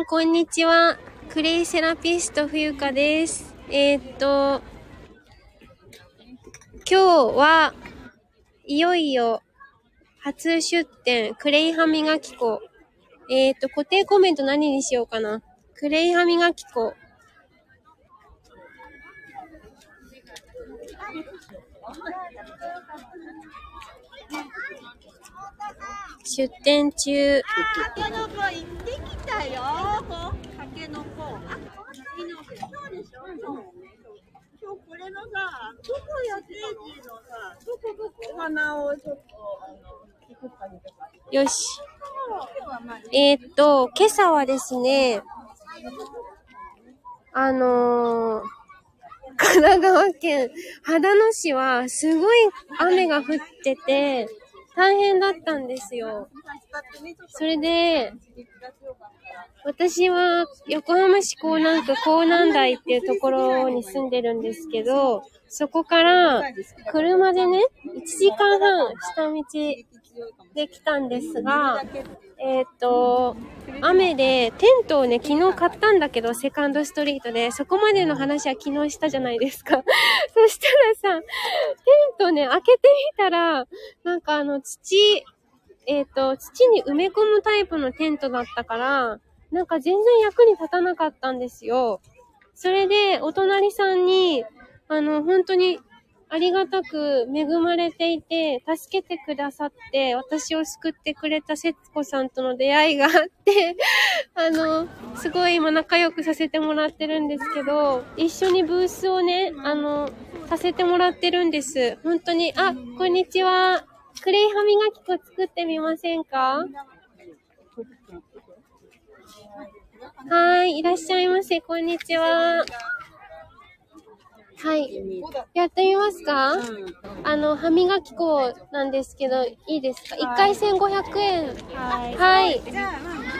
ん、こんにちは。クレイセラピスト冬香です。えーっと、今日は、いよいよ、初出店、クレイ歯磨き粉。えーっと、固定コメント何にしようかな。クレイ歯磨き粉。出店中。タケノコ行ってきたよ。タケノコ。あ、いいのそうでしょ。そう今日これのさ、どこやってるの？さ、どこどこお花をちょっとあの。よし。えーっと、今朝はですね、あのー、神奈川県秦野市はすごい雨が降ってて、大変だったんですよ。それで、私は横浜市港南区港南台っていうところに住んでるんですけど、そこから車でね、1時間半下道で来たんですが、えーっと、雨でテントをね、昨日買ったんだけど、セカンドストリートで、そこまでの話は昨日したじゃないですか。そしたらさ、テントね、開けてみたら、なんかあの土、えっ、と、土に埋め込むタイプのテントだったから、なんか全然役に立たなかったんですよ。それで、お隣さんに、あの、本当にありがたく恵まれていて、助けてくださって、私を救ってくれた節子さんとの出会いがあって、あの、すごい今仲良くさせてもらってるんですけど、一緒にブースをね、あの、させてもらってるんです。本当に、あ、こんにちは。クレイ歯磨き粉作ってみませんか？はい、いらっしゃいませ。こんにちは。はい。やってみますか、あの、歯磨き粉なんですけど、いいですか ?1 回1500円。はい。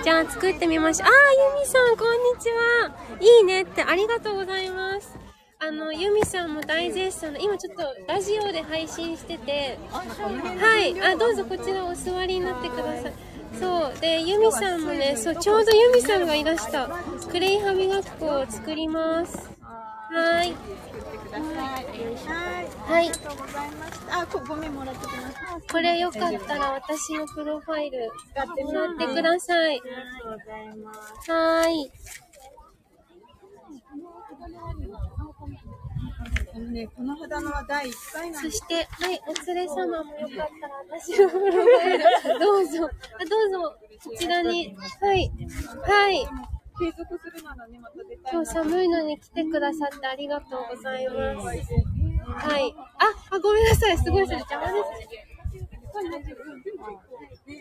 じゃあ作ってみましょう。あー、ユミさん、こんにちは。いいねって、ありがとうございます。あの、ユミさんも大絶賛の、今ちょっとラジオで配信してて、はい。あ、どうぞこちらお座りになってください。そう。で、ユミさんもね、そう、ちょうどユミさんがいらした。クレイ歯磨き粉を作ります。はーい。はい。はい。ありがとうございました。あ、こゴミもらってきます。あこれよかったら私のプロファイル使ってもらってください。りがとうございます。はーい。あのね、この肌のは第1回なんです。そして、はい、お連れ様もよかったら私のプロファイル、どうぞ、あどうぞ、こちらに、はい、はい。継続するならね、また出たい今日寒いのに来てくださってありがとうございます。はい。あ、あ、ごめんなさい、すごいそれ邪魔です。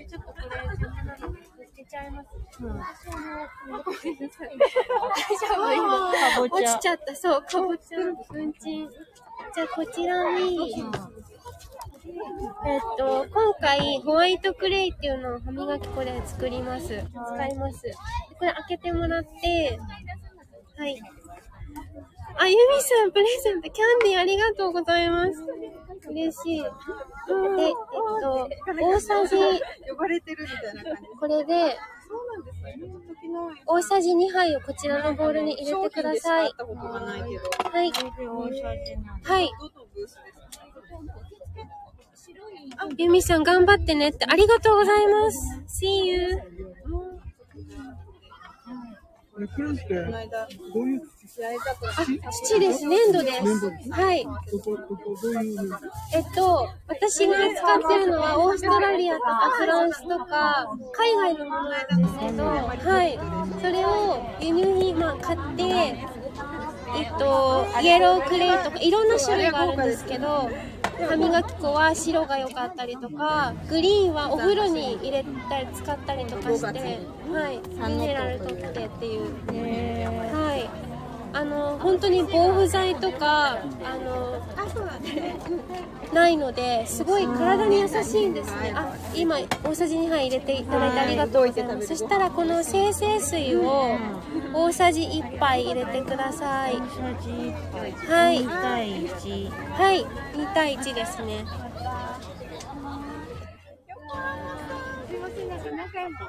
ちょっとこれ、捨てちゃいます。私あの、ごめんなさい。大丈夫落ちちゃった、そう、かぼちゃ、うんちん。じゃあ、こちらに、えっと、今回、ホワイトクレイっていうのを歯磨き粉で作ります。使います。これ開けてもらって、はい。あ、ユミさん、プレゼント、キャンディーありがとうございます。嬉しい。で、えっと、大さじ、呼ばれてるみたいな感じ。これで、大さじ2杯をこちらのボウルに入れてください。はい。はい。どのブースですかユミさん頑張ってねってありがとうございます。See you. これってどういう？あ、土です。粘土です。はい。えっと、私が使ってるのはオーストラリアとかフランスとか、海外のものなんですけど、はい。それを輸入品、まあ、買って、えっと、イエロークレイとか、いろんな種類があるんですけど、歯磨き粉は白が良かったりとか、グリーンはお風呂に入れたり使ったりとかして、はい。ミネラル取ってっていう。はい。あの、本当に防腐剤とか、あの、ないので、すごい体に優しいんですね。あ、今、大さじ2杯入れていただいてありがとうございます。そしたら、この生成水を大さじ1杯入れてください。はい。対1はい。2対1ですね。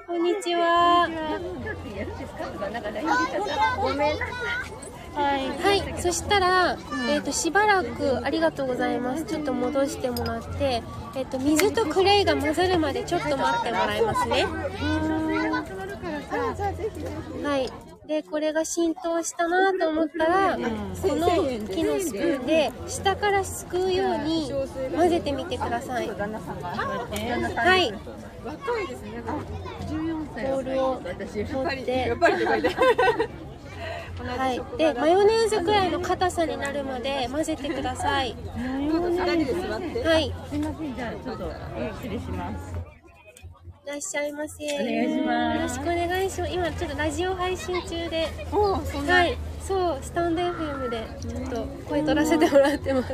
こんにちは。はい。はい、そしたら、えっ、と、しばらく、ありがとうございます。ちょっと戻してもらって、えっ、と、水とクレイが混ざるまでちょっと待ってもらいますね。はい。で、これが浸透したなと思ったら、この木のスプーンで、下からすくうように混ぜてみてください。はい。ボウルを持って、はい。で、マヨネーズくらいの硬さになるまで混ぜてください。はい。すみません、じゃあちょっと失礼します。いらっしゃいませ。お願いしますよろしくお願いします。今ちょっとラジオ配信中で。はい。そう、スタンド FM でちょっと声取らせてもらってます。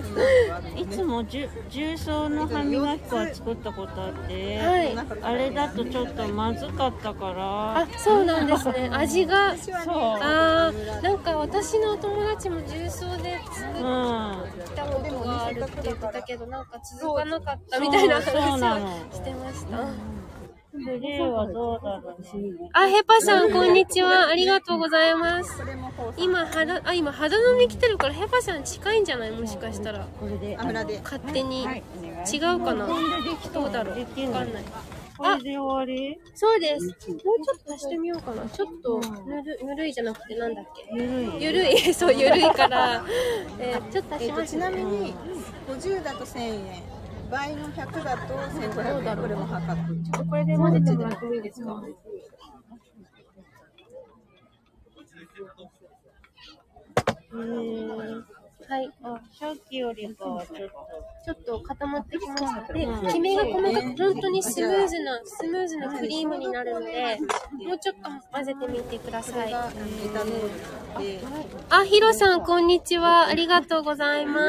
いつも重曹の歯磨き粉は作ったことあって、はい。あれだとちょっとまずかったから、あ、そうなんですね。味が。そう。あーなんか私のお友達も重曹で作うん。ったことがあるって言ってたけど、なんか続かなかったみたいな話をしてました。クレイはどうだろうあ、ヘパさん、こんにちは。ありがとうございます。今、肌、あ、今、肌飲み来てるから、ヘパさん近いんじゃない？もしかしたら。これで。油で。勝手に。違うかな？どうだろう？わかんない。これで終わり？そうです。もうちょっと足してみようかな。ちょっと、ぬる、ぬるいじゃなくて、なんだっけ？ゆるい。ゆるい。そう、ゆるいから。えーちょっと足しますね。なみに、50だと1000円。倍の100だと1500円。これも測って。これで混ぜてもらってもいいですかう。ーん。はい。あ、さっきよりかはちょっと。ちょっと固まってきました。で、きめが細かく、本当にスムーズな、スムーズなクリームになるので、もうちょっと混ぜてみてください。あ、ヒロさん、こん。にちは。ありがとうございま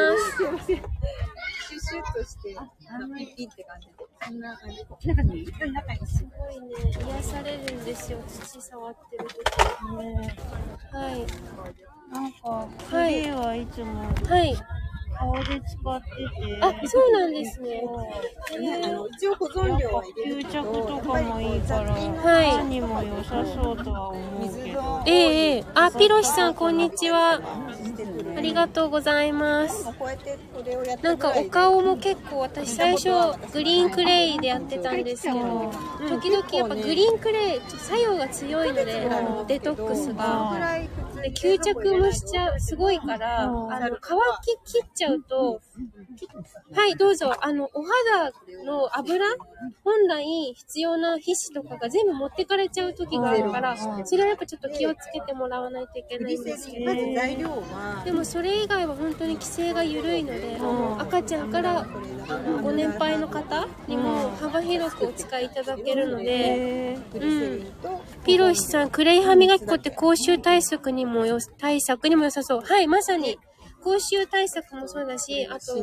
す。シュッとして、ピッピって感じで。そんな感じ。すごいね、癒されるんですよ、土触ってる時。はい。なんか、クレイはいつもはい。顔で使ってて、あ、そうなんですね。ね、あの、一応保存料は入れ吸るけど、着とかもいいから、はい歯にも良さそうとは思うけど。水のええええあ、ピロシさん、こんにちは。ありがとうございます。こうやってこれをやってなんかお顔も結構私最初グリーンクレイでやってたんですけど時々やっぱグリーンクレイ作用が強いのでデトックスがで吸着もしちゃうすごいからあの乾き切っちゃうとはいどうぞ。あのお肌の油本来必要な皮脂とかが全部持ってかれちゃう時があるからそれはやっぱちょっと気をつけてもらわないといけないんですけど。まず材料はでもそれ以外は本当に規制が緩いので、赤ちゃん。からご年配の方にも幅広くお使いいただけるので、グリセリンとピロシさん、クレイ歯磨き粉って口臭対策にもよ、対策にも良さそう。はい、まさに。口臭対策もそうだし、あと、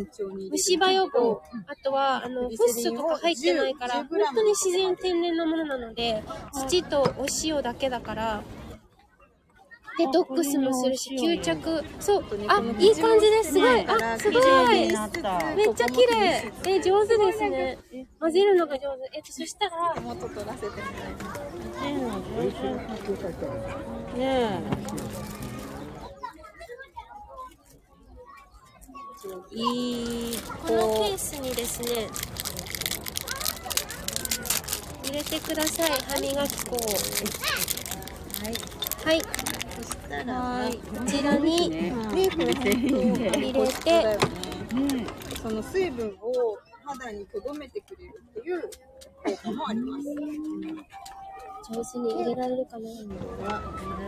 虫歯予防、あとは、あの、フッ素とか入ってないから、本当に自然天然のものなので、土とお塩だけだから、デトックスもするし、吸着、そう、あ、いい感じです。すごい、あ、すごい。めっちゃ綺麗。え、上手ですね。混ぜるのが上手。えっと、そしたら、元取らせてもらい。ねいい、このケースにですね、入れてください、歯磨き粉を。はい。はいそしたら、こちらにね、これ本当入れて、その水分を肌に留めてくれるっていう効果もあります。上手に入れられるかな。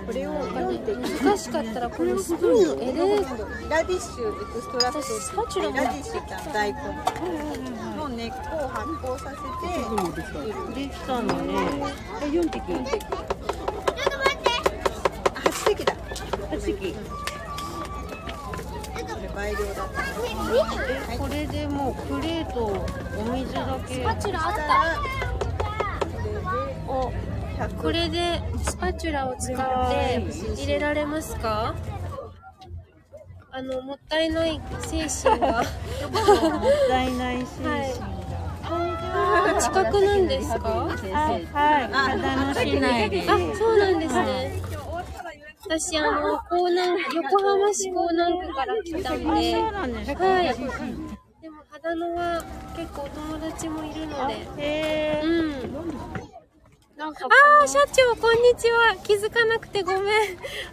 これを4滴難しかったら、このスプーンの柄で、ラディッシュエクストラクトスパチュララディッシュって大根の根っこを発酵させて、できたのね。4滴。8滴だ8滴。これ倍量だったこれでもうクレーとお水だけ。スパチュラあっこれでお、100これでスパチュラを使って入れられますか？あの、もったいない精神が。もったいない精神が。はあ、近くなんですか？はい、秦野市内で。あ、そうなんですね。私、あの、江南、横浜市江南区から来たんで、そうなんですか。はい。でも、秦野は結構お友達もいるので、へーうん。なんかあー、社長、こんにちは。気づかなくてごめん。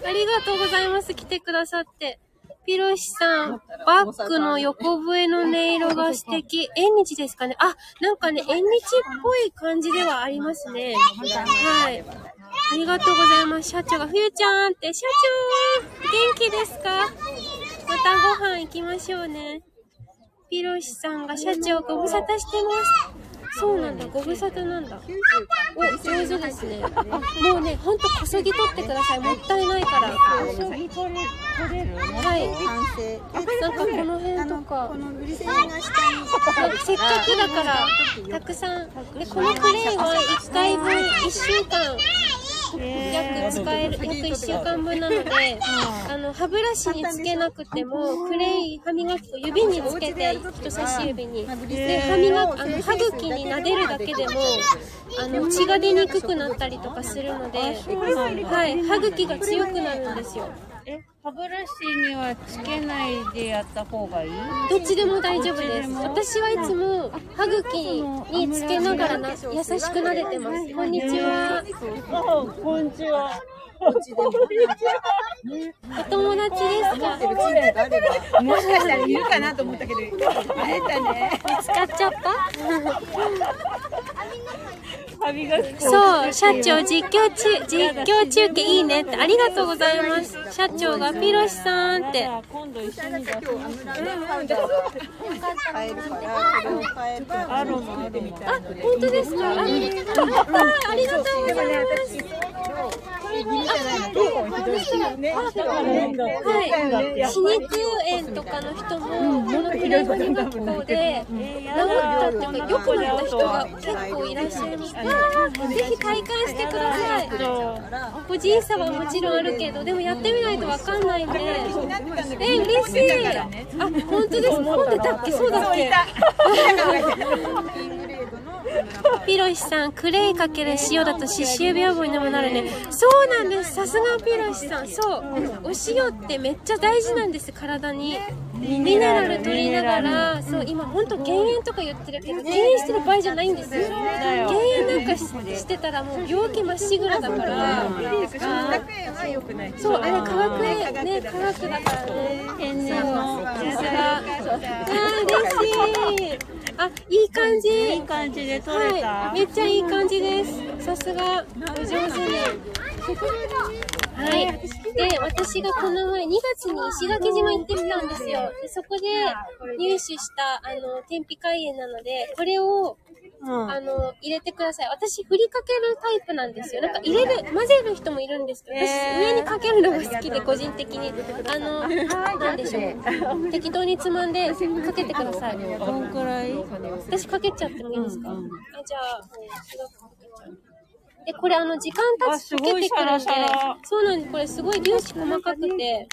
ありがとうございます。来てくださって。ピロシさん、バッグの横笛の音色が素敵。縁日ですかねあ、なんかね、縁日っぽい感じではありますね。はい。ありがとうございます。社長が、ふゆちゃんって、社長元気ですか？またご飯行きましょうね。ピロシさんが社長ご無沙汰してます。そうなんだ、ご無沙汰なんだ。お、上手ですね。もうね、ほんとこそぎ取ってください。もったいないから。そぎ取れ取れるはい。なんかこの辺とかこ。のグリセリンが下に。せっかくだから、たくさん。で、このクレイは1回分1週間、約使える、約1週間分なので、あの、歯ブラシにつけなくても、クレイ歯磨き粉指につけて、人差し指に。で、歯磨き、あの、歯茎に撫でるだけでも、あの、血が出にくくなったりとかするので、はい、歯茎が強くなるんですよ。え、歯ブラシにはつけないでやった方がいい？どっちでも大丈夫です。私はいつも歯茎につけながらな優しく撫でてます。こんにちは。こんにちは。お友達ですか？もしかしたらいるかなと思ったけど、会えたね。使っちゃった。そう、社長実況中、実況中継いいねってありがとうございます。社長がピロシさんって。あ、本当ですか？ありがとうございます。はい。歯肉炎とかの人も、このクレイ歯磨き粉で、治ったっていうか、良くなった人が結構いらっしゃいます。ぜひ体感してくだ。さい。個人差はもちろんあるけど、でもやってみないとわかんないんで。え、嬉しい。あ、本当です。飲んでたっけそうだ。っけピロシさん、クレイかける塩だと歯周病予防にもなるね。そうなんです。さすがピロシさん。そう。お塩ってめっちゃ大事なんです、体に。ミネラル取りながら、そう、今ほんと減塩とか言ってるけど、減塩してる場合じゃないんですよ。減塩なんかししてたらもう病気まっしぐらだから。そう、あれ化学塩、ね、化学だからね。天然の。さすが。あー、嬉しい。あ、いい感じ。いい感じで取れた。はい、めっちゃいい感じです。さすが、お上手に。はい。で、私がこの前2月に石垣島行ってみたんですよ。でそこで入手した、あの、天日海塩なので、これを、うん。あの、入れてください。私、振りかけるタイプなんですよ。なんか入れる、混ぜる人もいるんですけど、私、上にかけるのが好きで、個人的に。あの、なんでしょう。適当につまんで、かけてください。どんくらい私かけちゃってもいいですか、あじゃあ、で、これあの、時間経つと溶けてくるんでそうなんです。これすごい粒子細かくて、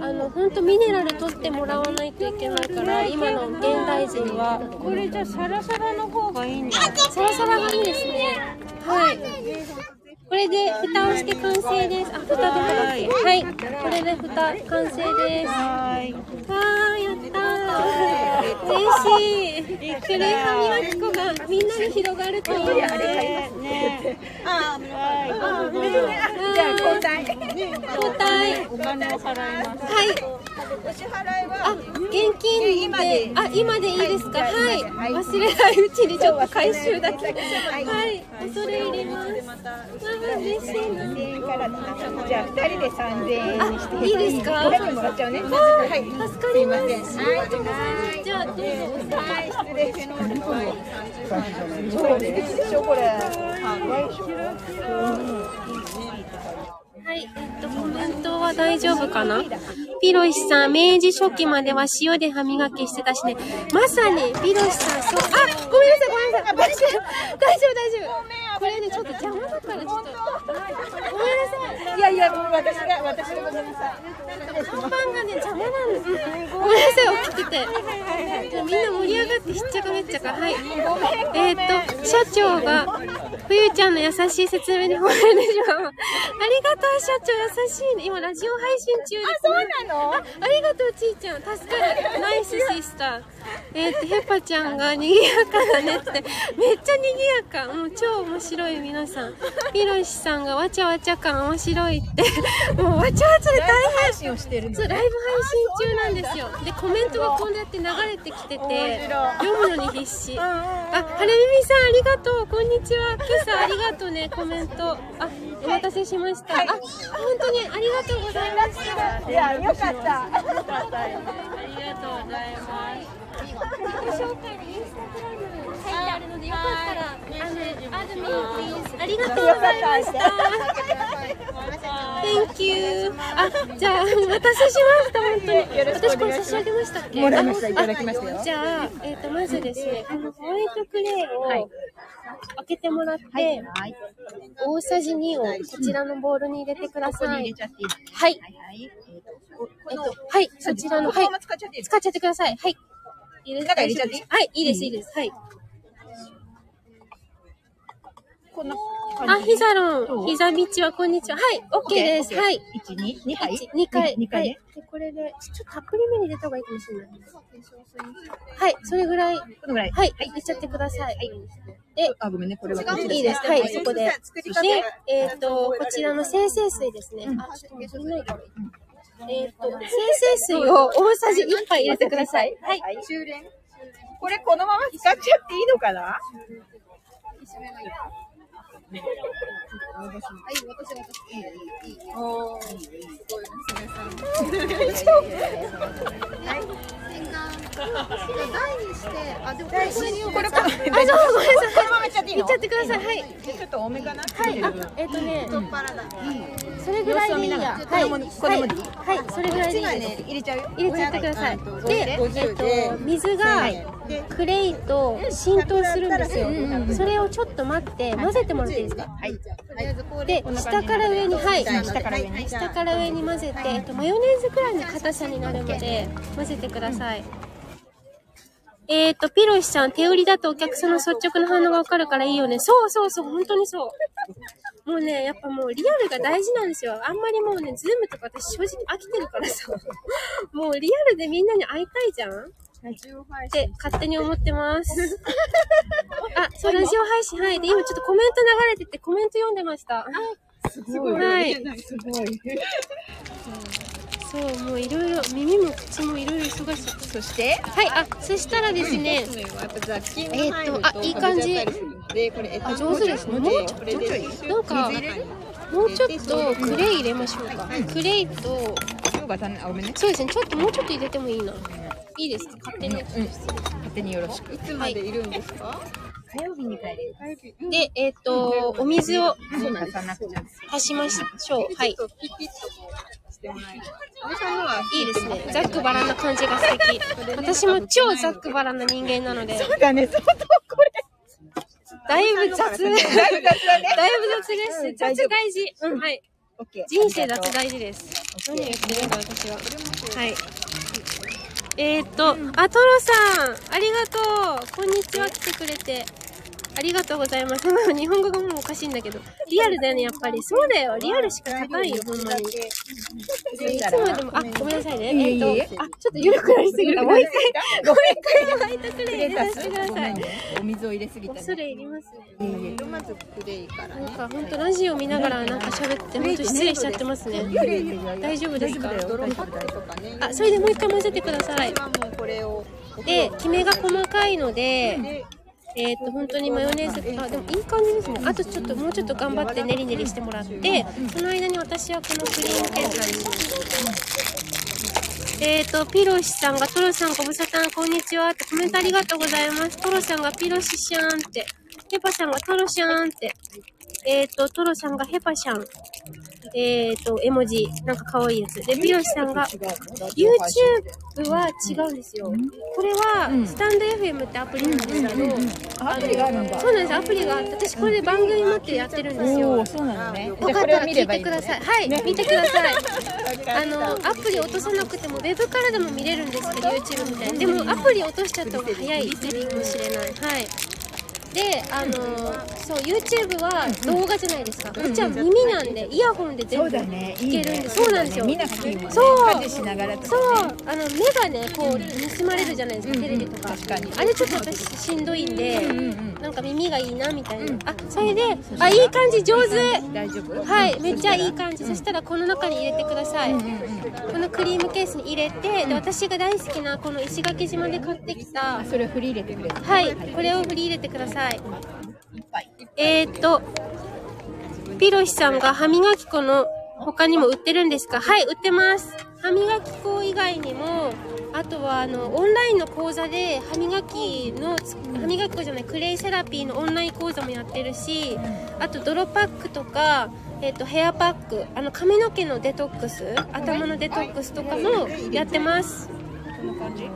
あの、ほんとミネラル取ってもらわないといけないから、今の現代人は、これじゃあサラサラの方がいいんだ。サラサラがいいですね。はい。これで蓋をして完成です。あ、蓋ではい。はい。これで蓋完成です。はーい。わー、やったー。嬉しい。クレイ歯磨き粉がみんなに広がるといいね。ねねあはい。あ、じゃあ交代。交代。お金を払います。はい。お支払いあ、は現金で、あ、今でいいですか？はい。はい忘れないうちにちょっと回収だけ。はい。恐れ入ります。あ、嬉しいな。か？らじゃあ二人で三千円にして。あいいです。かこれもらっちゃうね。はい。助かります。ありがとうございます。じゃあ、どうぞ。はい、失礼します。そうでしょこれ。はい、えっと、コメントは大丈夫かなピロシさん、明治初期までは塩で歯磨きしてたしね。まさに、ピロシさん、そう、あ、ごめんなさい、ごめんなさい。大丈夫、大丈夫、大丈夫。これね、ちょっと邪魔だから、ちょっと。ごめんなさい。いやいや、私が、私がごめんなさい。看板がね、邪魔なんです。ごめんなさい、起きてて。みんな盛り上がってひっちゃかめっちゃか。はい。えーっと、社長が、冬ちゃんの優しい説明に褒めるでしょ。ありがとう、社長、優しいね。今、ラジオ配信中です、ね。あ、そうなのあ、ありがとう、ちーちゃん。助かる。ナイスシスター。えーっと、ヘッパちゃんが賑やかだねって。めっちゃ賑やか。もう超面白い、皆さん。ひろしさんがわちゃわちゃ感面白いって。もうわちゃわちゃで大変。配信をしてるのそう、ライブ配信中なんですよ。で、コメントがこうやって流れてきてて、読むのに必死。あ、はるみみさんありがとう。こんにちは。今朝ありがとうね、コメント。あ、お待たせしました。あ、本当にありがとうございました。いや、よかった。ありがとうございます。自己紹介にインスタグラム書いてあるので、よかったら、あの、アドミありがとうございました。Thank you. あ、じゃあ、お待たせしました、本当に。私これ差し上げましたっけ？もらいましたあいただきましたよあじゃあ、えっ、と、まずですね、このホワイトクレーを開けてもらって、はい。大さじ2をこちらのボウルに入れてください。ちゃっていいはい。はい。えっと、はい、そちらの、はい使っちゃってください。はい。入れ中入れちゃっていい？はい、いいです、いいです。はい。こんなあ、感じ。ひざろん、ひざみちは、こんにちは。はい、OK です。はい。1、2、2杯一二回。二回ね？はい。で、これで、ちょっとたっぷりめに入れた方がいいかもしれない。はい、それぐらい。このぐらい？はい、入れちゃってください。で、あ、ごめんね。これはこっちいいです。はい、そこで。で、えっ、と、こちらの生成水ですね。あ、ちょっとから。えっ、と、生成水を大さじ1杯入れてください。はい。これこのまま使っちゃっていいのかな？これこれ、あ、どうもごめんなさい。このままいっちゃって。い。い。のい。っちゃってください。はい。ちょっと多めかなはい。あ、えっ、とね、それぐらい。でい。い。や。はい。これもこれもでい。い。はい、はい、それぐらい。でい。い。です。入れちゃうよ。入れちゃってください。で、えっと、水がクレイと浸透するんですよ。それをちょっと待って、混ぜてもらっていいですか？はい。で、下から上に、はい。下から上に下から上に混ぜて、えっと、マヨネーズくらいの硬さになるまで混ぜてください。えっ、と、ピロシさん、手売りだとお客さんの率直な反応がわかるからいいよね。そうそうそう、本当にそう。もうね、やっぱもうリアルが大事なんですよ。あんまりもうね、ズームとか私正直飽きてるからさ。もうリアルでみんなに会いたいじゃんって勝手に思ってます。あ、そう、ラジオ配信、はい。で、今ちょっとコメント流れててコメント読んでました。すごはい。すごい。そう、もういろいろ、耳も口もいろいろ忙しい。そして、はい、あ、そしたらですね、えーっとあいい感じで、これ、えっとあ上手ですねもうちなんか、もうちょっとクレイ入れましょうか。クレイと。そうですね、ちょっともうちょっと入れてもいいな。いいですか？勝手に。勝手によろしく。いつまでいるんですか？火曜日に帰れる。で、えっ、と、お水を足しましょう。はい。いいですね。ざっくばらんな感じが素敵。私も超ざっくばらんな人間なので、そうだね、相当これ。だいぶ雑。だいぶ雑だいぶ雑。です。雑大事。うん、はい。オッケー。人生雑大事です。何を言ってるんだ、私は。はい。えー、っと、あ、トロさん、ありがとう。こんにちは、来てくれて。ありがとうございます。日本語がもうおかしいんだけど。リアルだよね、やっぱり。そうだよ。リアルしか勝たんよ、ほんまに。いつまでも、あ、ごめんなさいね。えー、っと、あ、ちょっと緩くなりすぎた。もう一回、もう一回ホワイトクレイ入れさせてください。お水を入れすぎた恐れ入りますね。まずクレイからなんか本当ラジオ見ながらなんか喋って本当失礼しちゃってますね。大丈夫ですか。あ、それでもう一回混ぜてください。で、キメが細かい。ので、えっ、と、本当にマヨネーズ、あ、でもいい感じですね。あとちょっと、もうちょっと頑張って練り練りしてもらって、その間に私はこのクリーム計算に。えっ、と、ピロシさんが、トロさんご無沙汰、こんにちはってコメントありがとうございます。トロさんがピロシシャーンって、ペパさんがトロシャーンって。えっ、と、トロさんがヘパシャン。えっ、と、絵文字。なんか可愛いやつ。で、ピロシさんが、YouTube は違うんですよ。これは、スタンド FM ってアプリなんですけど、アプリがあるんだ。そうなんです、アプリがあって、私これで番組持ってやってるんですよ。そうなのね。よかったら聞いてください。はい、見てください。あの、アプリ落とさなくても、ウェブからでも見れるんですけど、YouTube みたいに。でも、アプリ落としちゃった方が早いかもしれない。はい。で、あのそう、YouTube は動画じゃないですか。こっちは耳なんで、イヤホンで全部。いけるんで、そうなんですよ。ね。そうそうね。、あの目がね、こう盗まれるじゃないですか、テレビとか。確かにあれちょっと私しんどいんで、なんか耳がいいなみたいな。あ、それで、あ、いい感じ、上手。大丈夫？はい、めっちゃいい感じ。そしたらこの中に入れてください。このクリームケースに入れて、で私が大好きなこの石垣島で買ってきた、それを振り入れてくれた。はい、これを振り入れてください。えーっと、ピロシさんが歯磨き粉の他にも売ってるんですか？はい、売ってます。歯磨き粉以外にも、あとはあの、オンラインの講座で歯磨きの、歯磨き粉じゃない、クレイセラピーのオンライン講座もやってるし、あと泥パックとか、えっ、と、ヘアパック、あの、髪の毛のデトックス、頭のデトックスとかもやってます。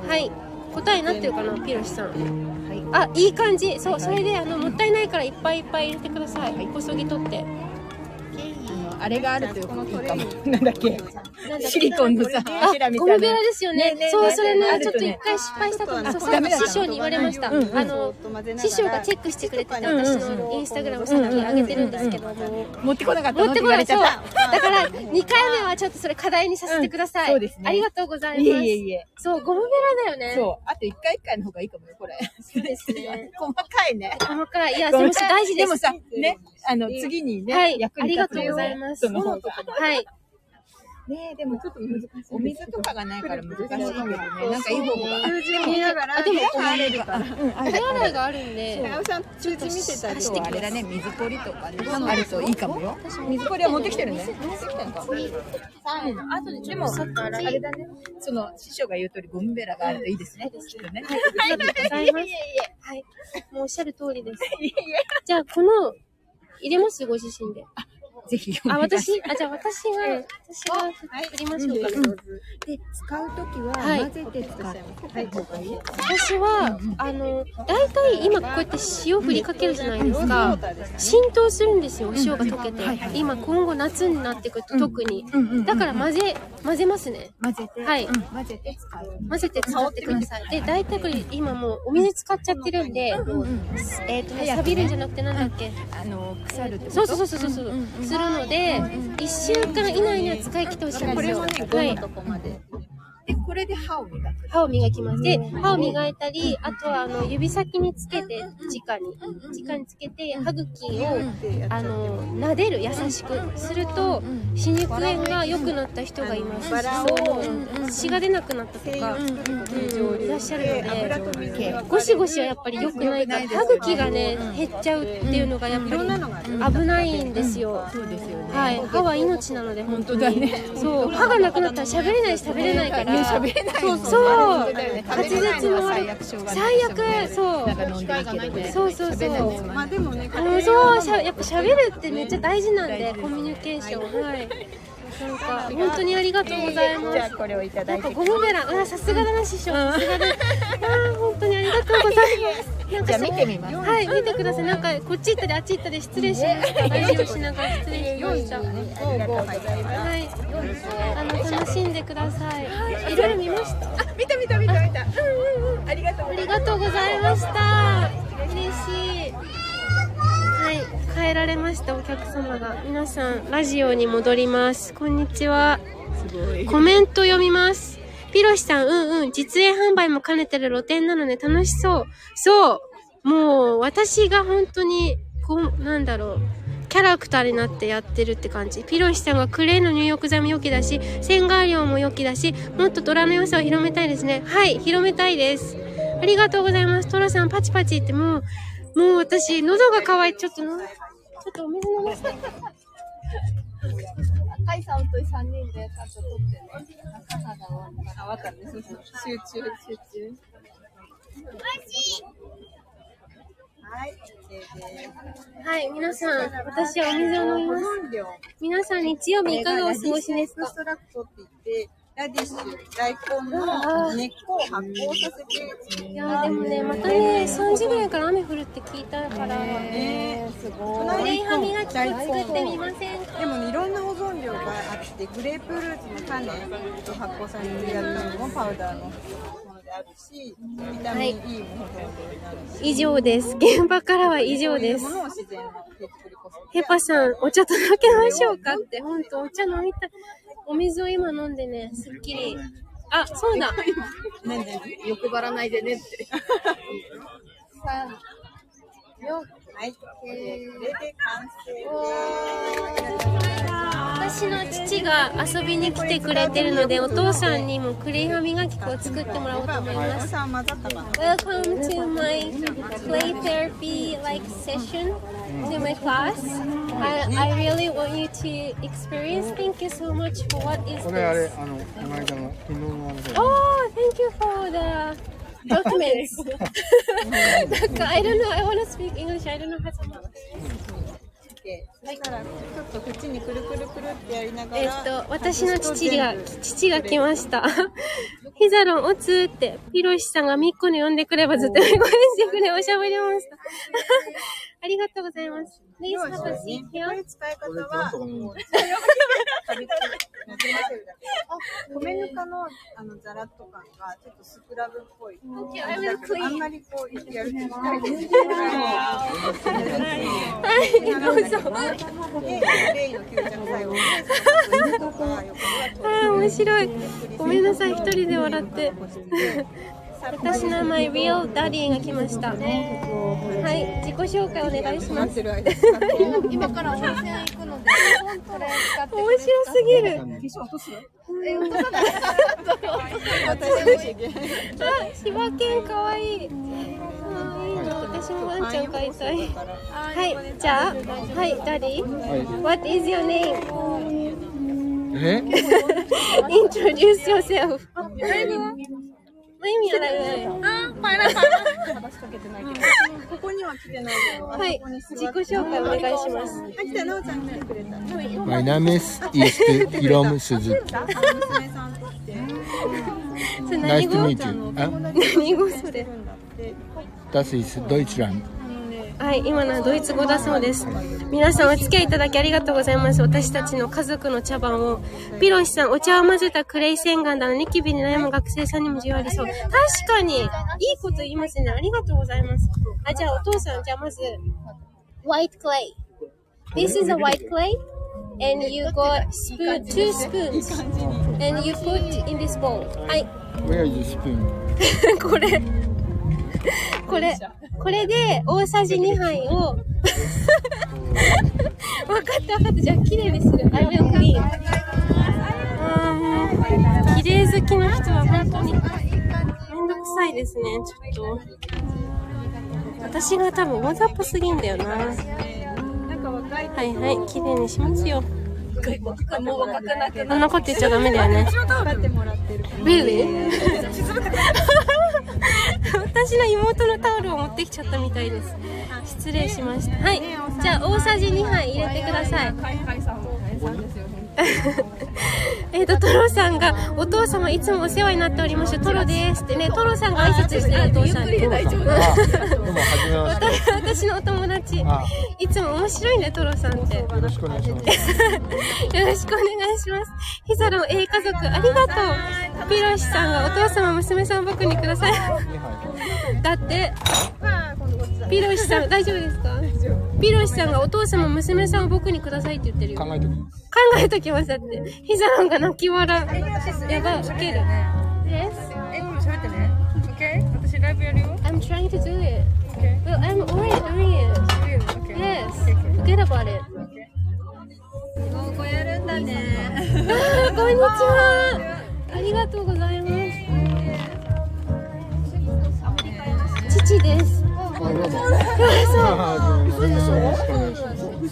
はい。答えになってるかな、ピロシさん。あ、いい感じ。そう、それで、あの、もったいないからいっぱいいっぱい入れてください。こそぎ取って。あれがあるといいかも。なんだっけ？なんだっけ？シリコンのさ、ゴムベ。ラですよね。そう、それね、ちょっと一回失敗したと思う。そう、師匠に言われました。あの、師匠がチェックしてくれてて、うんうん私のインスタグラムさっき上げてるんですけども。持ってこなかったの持ってこない、言わそう。れちゃった。だから、2回目はちょっとそれ課題にさせてください。うんそうですねありがとうございます。いえいえいえ。そう、ゴムベラだよね。そう。あと一回一回の方がいいかもよ、これ。そうですね。細かいね。細かい。いや、でも大事です。でもさ、ね、あの、次にね、はい役に立つよありがとうございますその方が。はい。ねえ、でもちょっと難しい。お水とかがないから難しいけどね。なんかいい方法が。見ながら、あでもあれるから。うん、あ手洗いがあるんで。あおさん、通知見てたりそうあれだね、水取りとかね、あるといいかもよ。水取りは持ってきてるね。持ってきてるか。うん、あとででも、あれだね、その師匠が言う通りゴムベラがあるといいですね。きっとね。ありがとうございます。はい。もうおっしゃる通りです。じゃあ、この、入れます？ご自身で。ぜひ。あ、私あ、じゃあ私が、私が振りましょうかね。で、使うときははい混ぜて使った方がいい。私は、あの、大体今こうやって塩振りかけるじゃないですか。浸透するんですよ、お塩が溶けて。今、今後夏になってくると特に。だから混ぜ、混ぜますね。混ぜて、はいうん混ぜて使う。混ぜて使ってください。で、大体これ今もうお水使っちゃってるんで、えっとね、錆びるんじゃなくてなんだっけ？あの、腐るってこと？そうそうそうそうそう、するので、1週間以内には使い切ってほしいんですよ。はい。とこれで歯を磨く。歯を磨きます。で、歯を磨いたり、あとはあの指先につけて、直に、直につけて、歯茎を、あの、撫でる、優しくすると、歯肉炎が良くなった人がいます。そう、血が出なくなったとか、うん、いらっしゃるので、ゴシゴシはやっぱり良くないから、歯茎がね、減っちゃうっていうのがやっぱり危ないんですよ。そうですよね。はい、歯は命なので、本当に。だね。そう、歯がなくなったら喋れないし食べれないから。喋れないそう本当だよね滑舌ものは最悪最悪、そう。なんか飲んでいいけどね。そうそうそう。まあでもね、うん、そう、しゃ、やっぱ喋るってめっちゃ大事なんで、コミュニケーション。はい。なんか、本当にありがとうございますじゃあ。これをいただないんかて。ゴムベラ、うわ、さすがだな、師匠。さすがだ。あー、本当にありがとうございます。な んじゃあか見てみます。はい、見てください。なんか、こっち行ったり、あっち行ったり、失礼しました。ラジオしながら失礼しました。はい。あの、楽しんでください。いろいろ見ました。見た見た見た見た。うんうんうん。ありがとうありがとうございました。嬉しい。はい、帰られましたお客様が。皆さん、ラジオに戻ります。こんにちは。コメント読みます。ピロシさん、うんうん、実演販売も兼ねてる露店なので楽しそう。そう。もう、私が本当に、こう、なんだろう。キャラクターになってやってるって感じ。ピロシさんがクレーンの入浴剤も良きだし、洗顔料も良きだし、もっと虎の良さを広めたいですね。はい、広めたいです。ありがとうございます。トラさん、パチパチってもう、もう私、喉が渇いて、ちょっとの、ちょっとお水飲ませて。赤井さんと3人でちゃんと撮ってね。赤さが終わったね。そうそう。集中、集中。はい、OK です。はい、皆さん、私はお水を飲みます。皆さん、日曜日いかがお過ごしですか？ラディッシュ、大根の根っこを発酵させて、いやーでもね、またね、3時ぐらいから雨降るって聞いたから、ねすこごい。のグレイ歯磨き粉作ってみませんか？でもね、いろんな保存料があって、グレープフルーツの種と発酵させてやったのもパウダーのあるし、ビタミン E も保存料になるし、以上です。現場からは以上です。ヘパさん、お茶届けましょうかって、ほんと、お茶飲みたい。お水を今飲んでね、すっきり。あ、そうだ。なんで欲張らないでねって。はい、これで完成です。私の父が遊びに来てくれてるので、お父さんにもクレイ歯磨き粉を作ってもらおうと思いおます。Welcome to my play therapy like session to my class. I, I really want you to experience. Thank you so much for what is これあれ this? あのこの間の昨日のあの Oh, thank you for the documents. なんか I don't know. I want to speak English. I don't know how to. そしたらちょっと縁にくるくるくるってやりながらえっと、私の父が、父が来ました。ヒザロン、おつって、ヒロシさんがミッコに呼んでくればずっと英語にしてくれ、おしゃべりました。ありがとうございます。Please 使い方はこれもう軽くなじませる。だけ米ぬかのあのザラッと感がちょっとスクラブっぽい.あんまりこうやるとはい、どうぞ。でレイの吸着作用でそのとか横あー、面白い。ごめんなさい、一人で笑って。私の名前、Real Daddy が来ました。はい、自己紹介お願いします。今から温泉行くので、面白すぎる。え落とさないあ、柴犬かわい私もワンちゃん飼いたい。はい、じゃあ、はい、Daddy。What is your name? え？Introduce yourself. マユミやられここには来てないけど。はい、自己紹介お願いします。あ来たなおちゃん来てくれた。My name is East Ilom Suzuki. 娘さんと来てそれ Nice 何 to 語？meet you あ？何語それ？はい、今のはドイツ語だそうです。皆さんお付き合いいただきありがとうございます。私たちの家族の茶番を。ピロシさん、お茶を混ぜたクレイ洗顔だのニキビに悩む学生さんにも需要ありそう。確かに、いいこと言いますね。ありがとうございます。あ、じゃあお父さん、じゃあまず、white clay. This is a white clay. And you got spoon, two spoons. And you put in this bowl. はい。Where is the spoon? これ、これ、これで大さじ2杯を、分かった分かった。じゃあ、綺麗にする。I will clean. あーもう、綺麗好きの人は本当に、めんどくさいですね、ちょっと。私が多分大雑把すぎんだよな。はいはい、綺麗にしますよ。もう若くなくあんなこと言っちゃダメだよね。使ってもらって? 私の妹のタオルを持ってきちゃったみたいです。失礼しました。はい。じゃあ、大さじ2杯入れてください。えっと、トロさんが、お父様いつもお世話になっておりました。トロですってね、トロさんが挨拶してるお父さんに。私のお友達。あ、いつも面白いね、トロさんって。よよろしくお願いします。ろしくお願いします。ヒザロン A 家族、ありがとう。ピロシさんが、お父様、娘さん僕にください。だって、ピロシさん、大丈夫ですか？ピロシさんがお父様、娘さんを僕にくださいって言ってるよ。考えておきます。考えときますだって。ヒザロンが泣き笑う。やばい、ウケる。Yes? 英語も喋ってね。OK? 私ライブやるよ。I'm trying to do it. Well, I'm already doing it. Yes. Forget about it. もうこうやるんだねあーこんにちは。ありがとうございます。父です。あ、どう。そう。あ、どうも。よろし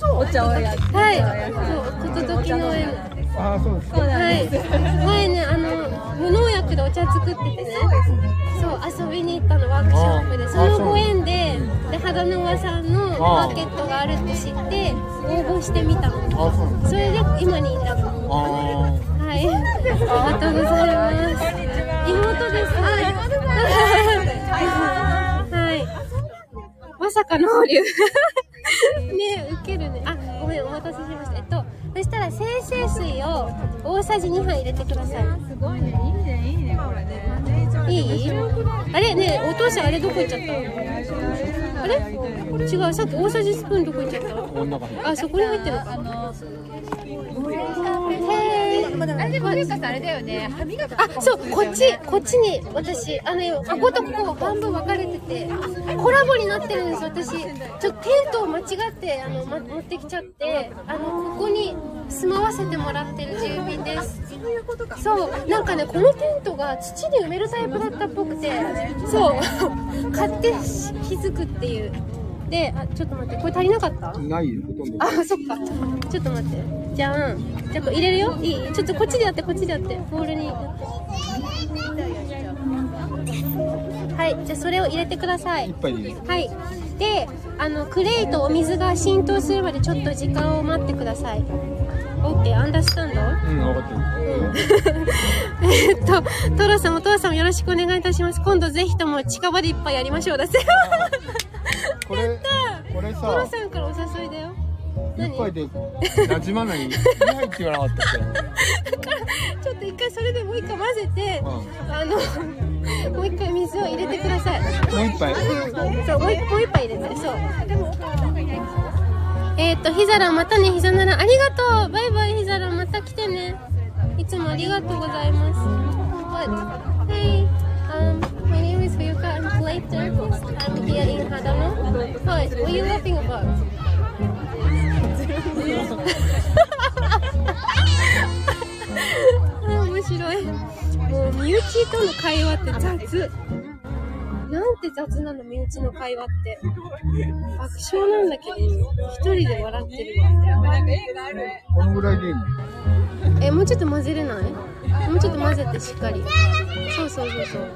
くお。茶をやって。はい。そう、ことどき農園。あ、そうです。はい。前ね、あの、無農薬でお茶作っててね。そう、遊びに行ったの、ワークショップで。そのご縁で、で、肌の輪さんのマーケットがあるって知って、応募してみたの。それで今に至る。はい。ありがとうございます。妹です。はい。まさかの流。ねえ、ウケるね。あ、ごめん、お待たせしました。えっと、そしたら、精製水を大さじ2杯入れてください。すごいね、いいね、いいね、これね。いい？あれねえお父さんあれどこ行っちゃった？あれ？違う、さっき大さじスプーンどこ行っちゃった？あ、そこに入ってるのか。あれでも、ゆうかさん、あれだよね、歯磨き。あ、そう、こっち、こっちに、私、あの、こことここ半分分かれてて、コラボになってるんです、私。ちょっとテントを間違って、あの、ま、持ってきちゃって、あの、ここに住まわせてもらってる住民です。そう、なんかね、このテントが土に埋めるタイプだったっぽくて、そう、買って気づくっていう。で、あ、ちょっと待って、これ足りなかった？ないよ、ほとんど。あ、そっか。ちょっと待って。じゃん。じゃあ入れるよ？いい？ちょっとこっちでやって、こっちでやって。ボウルにやって。はい。じゃあそれを入れてください。はい。で、あの、クレイとお水が浸透するまでちょっと時間を待ってください。OK、アンダースタンド？うん、分かってる。えっと、トロさん、お父さんもよろしくお願いいたします。今度ぜひとも近場で一杯やりましょう。だって。これ、これトロさ、さんからお誘いだよ。一杯で 馴染まない。二杯って言わなかったっちょっと一回それでもう一回混ぜて、うあの、もう一回水を入れてください。け。もう一杯？うん、そう、もう一杯入れて、そう。えっ、ー、と、ヒザラン、またね、ヒザナラン。ありがとうバイバイ、ヒザラン、また来てね。いつもありがとうございます。Hey, um, my name is I'm Plater. I'm here in Hadano. What? What are you laughing about? あ 面白い。もう、身内との会話って雑。なんて雑なの、身内の会話って。爆笑なんだけど、一人で笑ってるわ。このぐらいでいいのえ、もうちょっと混ぜれない？もうちょっと混ぜてしっかり。そうそうそうそう。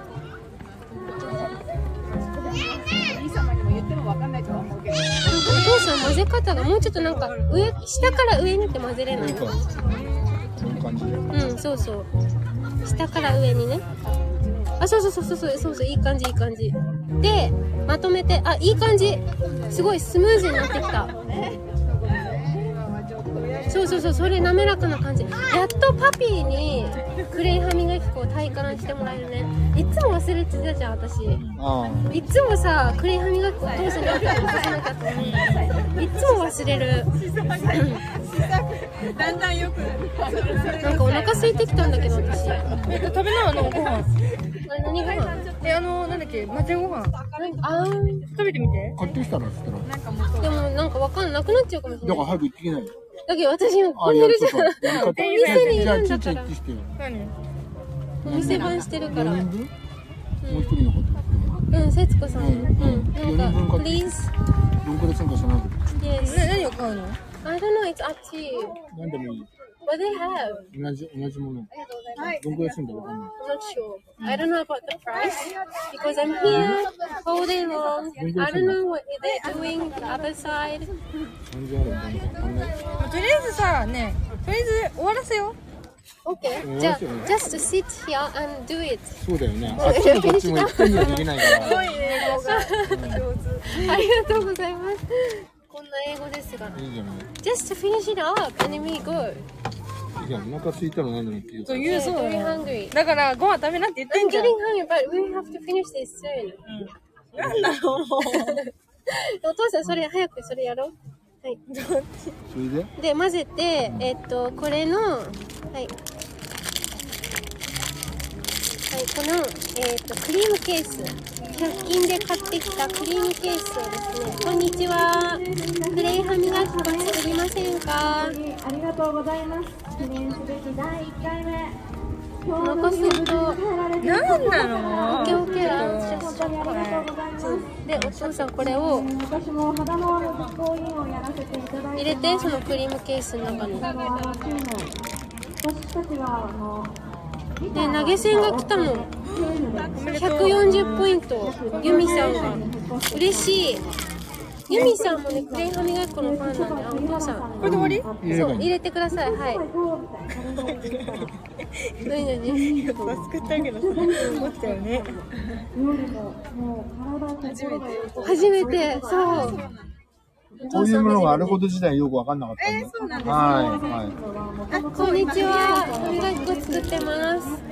お父さん混ぜ方がもうちょっとなんか上、下から上にって混ぜれない？いいか。こんな感じで。うん、そうそう。下から上にね。あ、そうそうそうそうそう、そうそう、いい感じ、いい感じ。で、まとめて、あ、いい感じ。すごいスムーズになってきた。そうそうそう、それ滑らかな感じ。やっとパピーにクレイ歯磨き粉を体感してもらえるね。いつも忘れてたじゃん、私。あいつもさ、クレイ歯磨き粉お父さんにあったらさせなかったのに。いつも忘れる。だんだんよくなんかお腹空いてきたんだけど、私。食べな、あの、ご飯。れ何ご飯え、あの、なんだっけ、混ぜご飯。あー。食べてみてあ。。買ってきたらっつったら。でもなんかわかんなくなっちゃうかもしれない。だから早く行ってきないよ。だけど私今ここあ、にいるじゃん。方お店にいるんだから。何お店番してるから。もう一人のこと。うん、節子さん。ううんん。なんか、please, どんくらいすんか知らないけ yes. な何を買うの？I don't know, it's up to you. ど。なんでもいい。What they have? 同じ、同じもの。どんくらいすんだわかんない。I'm not sure. I don't know about the price because I'm here all day long. I don't know what they're doing the other side. 三千あるんだ。とりあえずさ、ね、とりあえず終わらせよう。Okay. じゃあ just sit here and do it. そうだよね。あっちもこっちも一回にはできないから。ありがとうございます。こんな英語ですが。いいじゃない。Just finish it up and we go. いいじゃん。お腹空いたら何でも言っていいよ。そう言う、そう Very だから、ご飯食べなって言って I'm んじゃん getting。hungry, but we have to finish this soon. なんなのもう。お父さん、それ、早くそれやろう。はい。それで？で、混ぜて、えっと、これの、はい。はい、この、えっと、クリームケース。100均で買ってきたクリームケースをですね、こんにちは。クレイ歯磨き粉作りませんか？ありがとうございます。記念すべき第1回目。お腹すいた。なんなのオッケーオッケー、ランチ本当にありがとうございます。で、お父さんこれを私も肌の入れて、そのクリームケースの中に。あのチーム私たちはあので、投げ銭が来たの。140ポイント。ユミさんが。嬉しい。ユミさんもね、クレイ歯磨き粉のファンなんで、あ、お父さん。これで終わり？そう、入れてください。はい。何何作ったけどさ、思ったよね。初めて、そう。こういうものがあること自体よくわかんなかったんで。そうなんですはい、はい。こんにちは。歯磨き粉作ってます。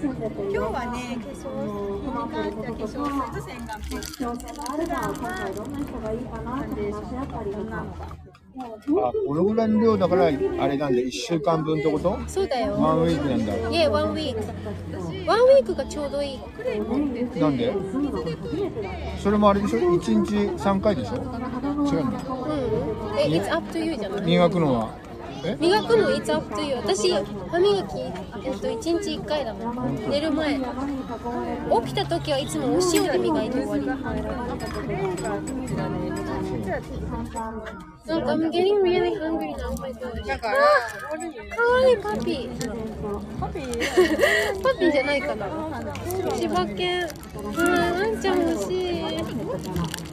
今日はね、化粧水化粧水と洗顔ペースト。あれば今回どんな人があ、このぐらいの量だから、あれなんで、1週間分ってこと？そうだよ。ワンウィークなんだ。Yeah, one week. One week がちょうどいい。なんで？それもあれでしょ ?1 日3回でしょ？違うんだ。うん。え、it's up to you じゃない？磨くのは。磨くの it's up to you。私、歯磨き、えっと、1日1回だもん。寝る前。起きた時はいつもお塩で磨いて終わり。なんか、I'm getting really hungry now. My gosh. だから、かわいいパピー。パピー、パピーじゃないかな。千葉県。うん、ワンちゃん欲しい。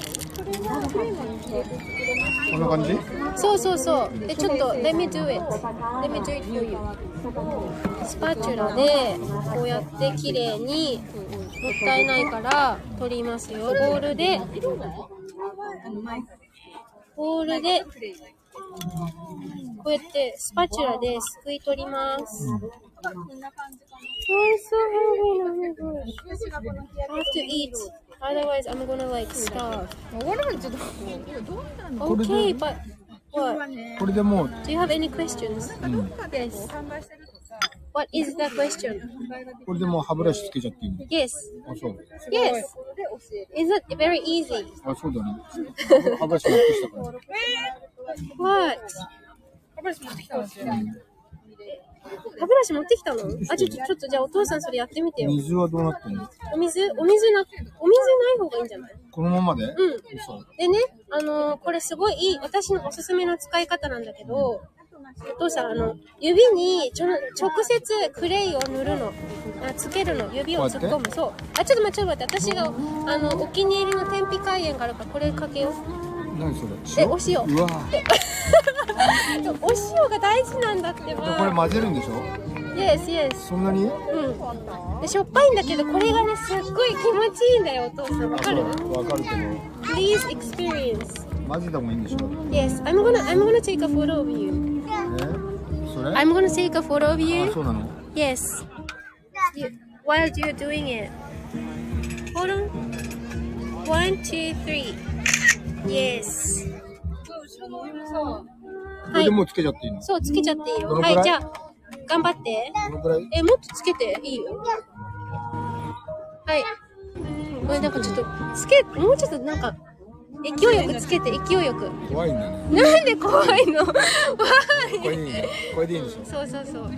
こんな感じ？そうそうそう。で、ちょっと、let me do it. Let me do it for you. スパチュラで、こうやって綺麗に、もったいないから取りますよ。ボウルで、ボウルで、こうやってスパチュラですくい取ります。I'm so hungry now. Oh my gosh. I have to eat. Otherwise, I'm gonna like starve. Okay, but what? これでもう、Do you have any questions? うん、販売してるとさ、What is the question? これでもう歯ブラシつけちゃっていいの Yes. あ、そう。Yes. Is it very easy? あ、そうだね。歯ブラシ持ってきたから。What? 歯ブラシ持ってきたんですよ。歯ブラシ持ってきたの？あ、ちょっと、ちょっと、じゃあお父さんそれやってみてよ。水はどうなってんの？お水お水な、お水ない方がいいんじゃない？このままで？うん。でね、あのーこれすごいいい、私のおすすめの使い方なんだけど、お父さん、あの、指にちょ直接クレイを塗るの。あつけるの。指を突っ込む。そう。あ、ちょっと待って、ちょっと待って。私が、あの、お気に入りの天日開炎があるから、これかけよう。何それえお塩うわお塩が大事なんだってこれば。混ぜるんでしょ Yes, yes. そんなにうん。で、しょっぱいんだけど、これがね、すっごい気持ちいいんだよ、お父さん。わかるわかるけど ?Please experience. 混ぜた方がいいんでしょ Yes, I'm gonna, I'm gonna take a photo of you. えそれ I'm gonna take a photo of あ you. そうなの Yes. You, while you're doing it. Hold on. One, two, three. Yes. こはい。れでもうつけちゃっていいの？そう、つけちゃっていいよ。どのくらい？はい、じゃあ、頑張って。どのくらい？え、もっとつけていいよ。はい。これなんかちょっと、つけ、もうちょっとなんか、勢いよくつけて、勢いよく。怖いんだねなんで怖いの？怖 これい。いいねこれでいいんでしょ？そうそうそう。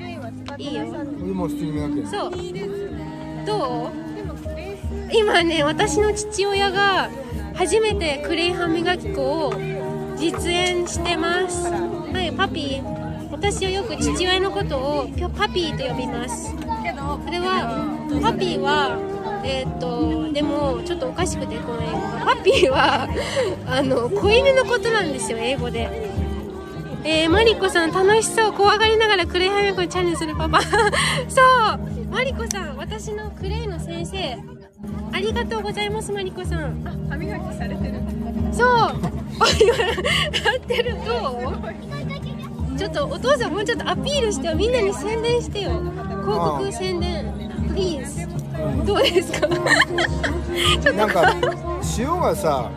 いいよ。これもう普通に磨けるそう。どう？今ね、私の父親が初めてクレイ歯磨き粉を実演してます。はい、パピー。私はよく父親のことを今日パピーと呼びます。これは、パピーは、えーっと、でも、ちょっとおかしくて、この英語。パピーは、あの、子犬のことなんですよ、英語で。えー、マリコさん楽しそう怖がりながらクレイハミコにチャレンジするパパ そうマリコさん私のクレイの先生ありがとうございますマリコさん。歯磨きされてる。そう。今やってるどうちょっとお父さんもうちょっとアピールしてよ。みんなに宣伝してよ。広告宣伝。Please どうですか？ちょっと。なんか塩がさ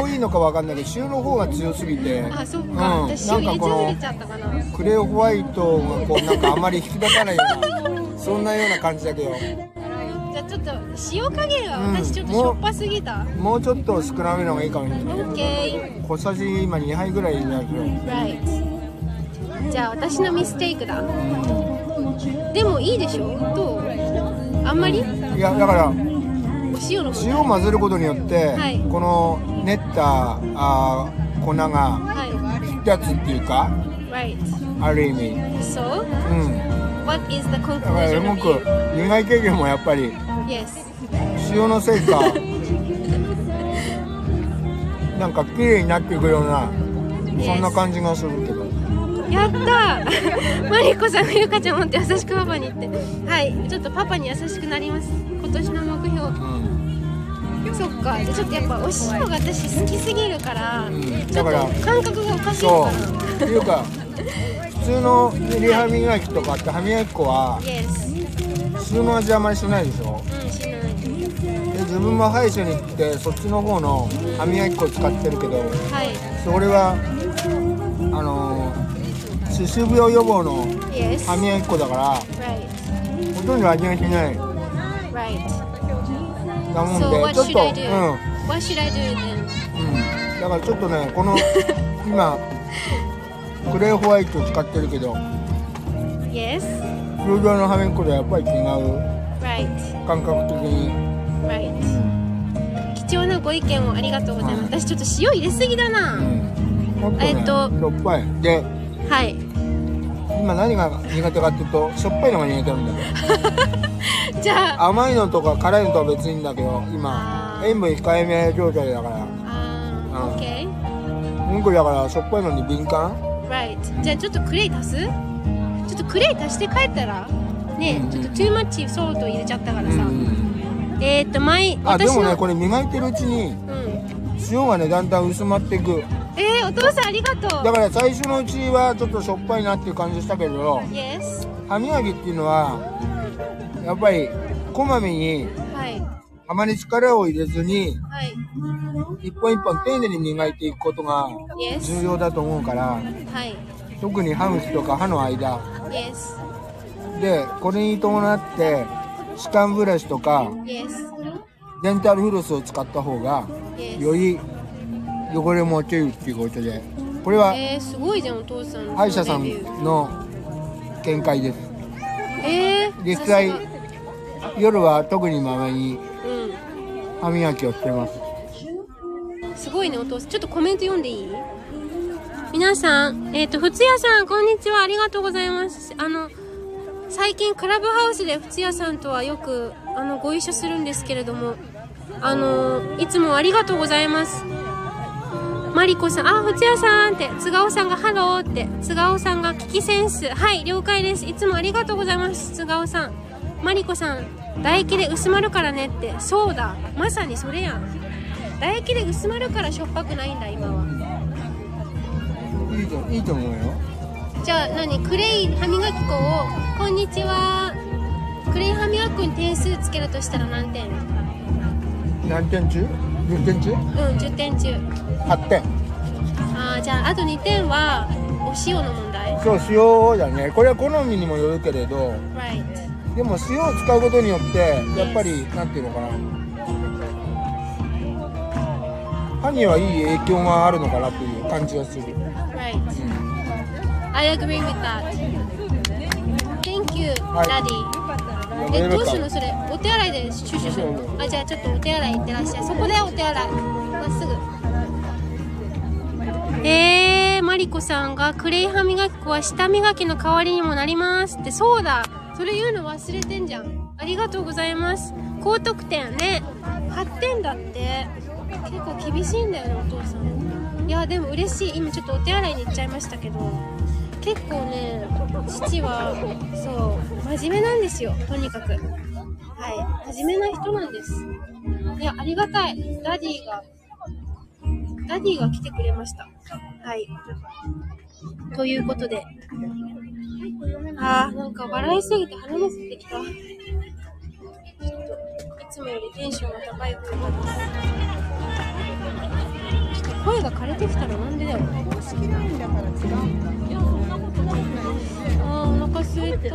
多いのかわかんないけど塩の方が強すぎて。あそっうん。か、私なん塩入れかこのすぎちゃったかな。クレーホワイトがこうなんかあんまり引き立たないようなそんなような感じだけどじゃあちょっと塩加減がうん私ちょっとしょっぱすぎた、もうちょっと少なめの方がいいかもしれない。OK 小さじ今2杯ぐらいになるけど Right じゃあ私のミステイクだ。でもいいでしょ？どう？あんまり？いやだからお塩塩を混ぜることによって、はい。この練ったあー粉がはやつっていうかい。Right. ある意味。So, うん what is the conclusion す of ご you? く苦い経験もやっぱり Yes. 塩のせいか なんか綺麗になっていくようなそんな感じがするけどやったー マリコさんがゆかちゃん持って優しくパパに言って。はい。ちょっとパパに優しくなります。今年の目標。うん、そっか。じゃあちょっとやっぱお塩が私好きすぎるから、んちょっだからと感覚がおかしいそかうっていうか普 通の練り歯磨きとかって歯磨き粉はら。Yes. 塩の味あまりしないでしょ？うん、しない。で自分も歯医者に行ってそっちの方の歯磨き粉使ってるけどはい。それはあの歯周病予防の Yes. 歯磨き粉だから Right. ほとんど味がしない Right. だもん So で what ちょっ should と I do? What should I do then? うん、うん、だからちょっとねこの 今クレイホワイト使ってるけど Yes. 通常の歯磨き粉とやっぱり違う Right. 感覚的に Right. 貴重なご意見をありがとうございます。はい私ちょっと塩入れすぎだうな。んもっとね、えっとしょっぱいではい。今何が苦手かっていうとしょっぱいのが苦手なんだよ じゃあ、甘いのとか辛いのとは別にいいんだけど今あー塩分控えめ状態だからあー、OK。うんこだからしょっぱいのに敏感？Right. じゃあちょっとクレイ足す？ちょっとクレイ足して帰ったら？ねうんちょっと too much ソルト入れちゃったからさ。うんえーっと、前、あで。もねこれ磨いてるうちにうん。塩がねだんだん薄まっていくえー、お父さんありがとう。だから最初のうちはちょっとしょっぱいなっていう感じしたけど Yes. 歯磨きっていうのはやっぱりこまめにはい。あまり力を入れずにはい。一本一本丁寧に磨いていくことが.重要だと思うからはい。特に歯茎とか歯の間.でこれに伴って歯間ブラシとか.デンタルフロスを使った方が.より汚れも落ちるっていうことでこれはえー、すごいじゃん、お父さんの歯医者さんの見解ですえー、実際夜は特にまめに。歯磨きをしてますすごいね、お父さん。ちょっとコメント読んでいい？皆さん、えっ、と、ふつやさん、こんにちは。ありがとうございます。あの、最近、クラブハウスでふつやさんとはよく、あの、ご一緒するんですけれども、あの、いつもありがとうございます。マリコさん、あ、ふつやさんって、つがおさんがハローって、つがおさんが聞きセンス。はい、了解です。いつもありがとうございます、つがおさん。マリコさん、唾液で薄まるからねって、そうだ。まさにそれやん。唾液で薄まるからしょっぱくないんだ今は。いいといいと思うよ。じゃあ何？クレイ歯磨き粉を。こんにちは。クレイ歯磨き粉に点数つけるとしたら何点？うん何点中 ?10 点中？10点中 ?8 点。あーじゃああと2点はお塩の問題。そう塩だね。これは好みにもよるけれど。Right でも塩を使うことによってやっぱりなんていうのかな。歯にはいい影響があるのかなという感じがする。Right. I agree with that. Thank you はい Daddy えどうするの？それお手洗いでシュシュするの？あじゃあちょっとお手洗い行ってらっしゃい。そこでお手洗い。まっすぐ。えー、マリコさんがクレイ歯磨き粉は舌磨きの代わりにもなりますって。そうだそれ言うの忘れてんじゃん。ありがとうございます。高得点ね。8点だって。結構厳しいんだよねお父さん。いやでも嬉しい。今ちょっとお手洗いに行っちゃいましたけど。結構ね父はそう真面目なんですよ。とにかく。はい。真面目な人なんです。いやありがたい。ダディがダディが来てくれました。はい。ということで。あーなんか笑いすぎて鼻も吸ってきた。ちょっといつもよりテンションが高い方ですちょっと声が枯れてきたらなんでだよ。あーお腹すいた。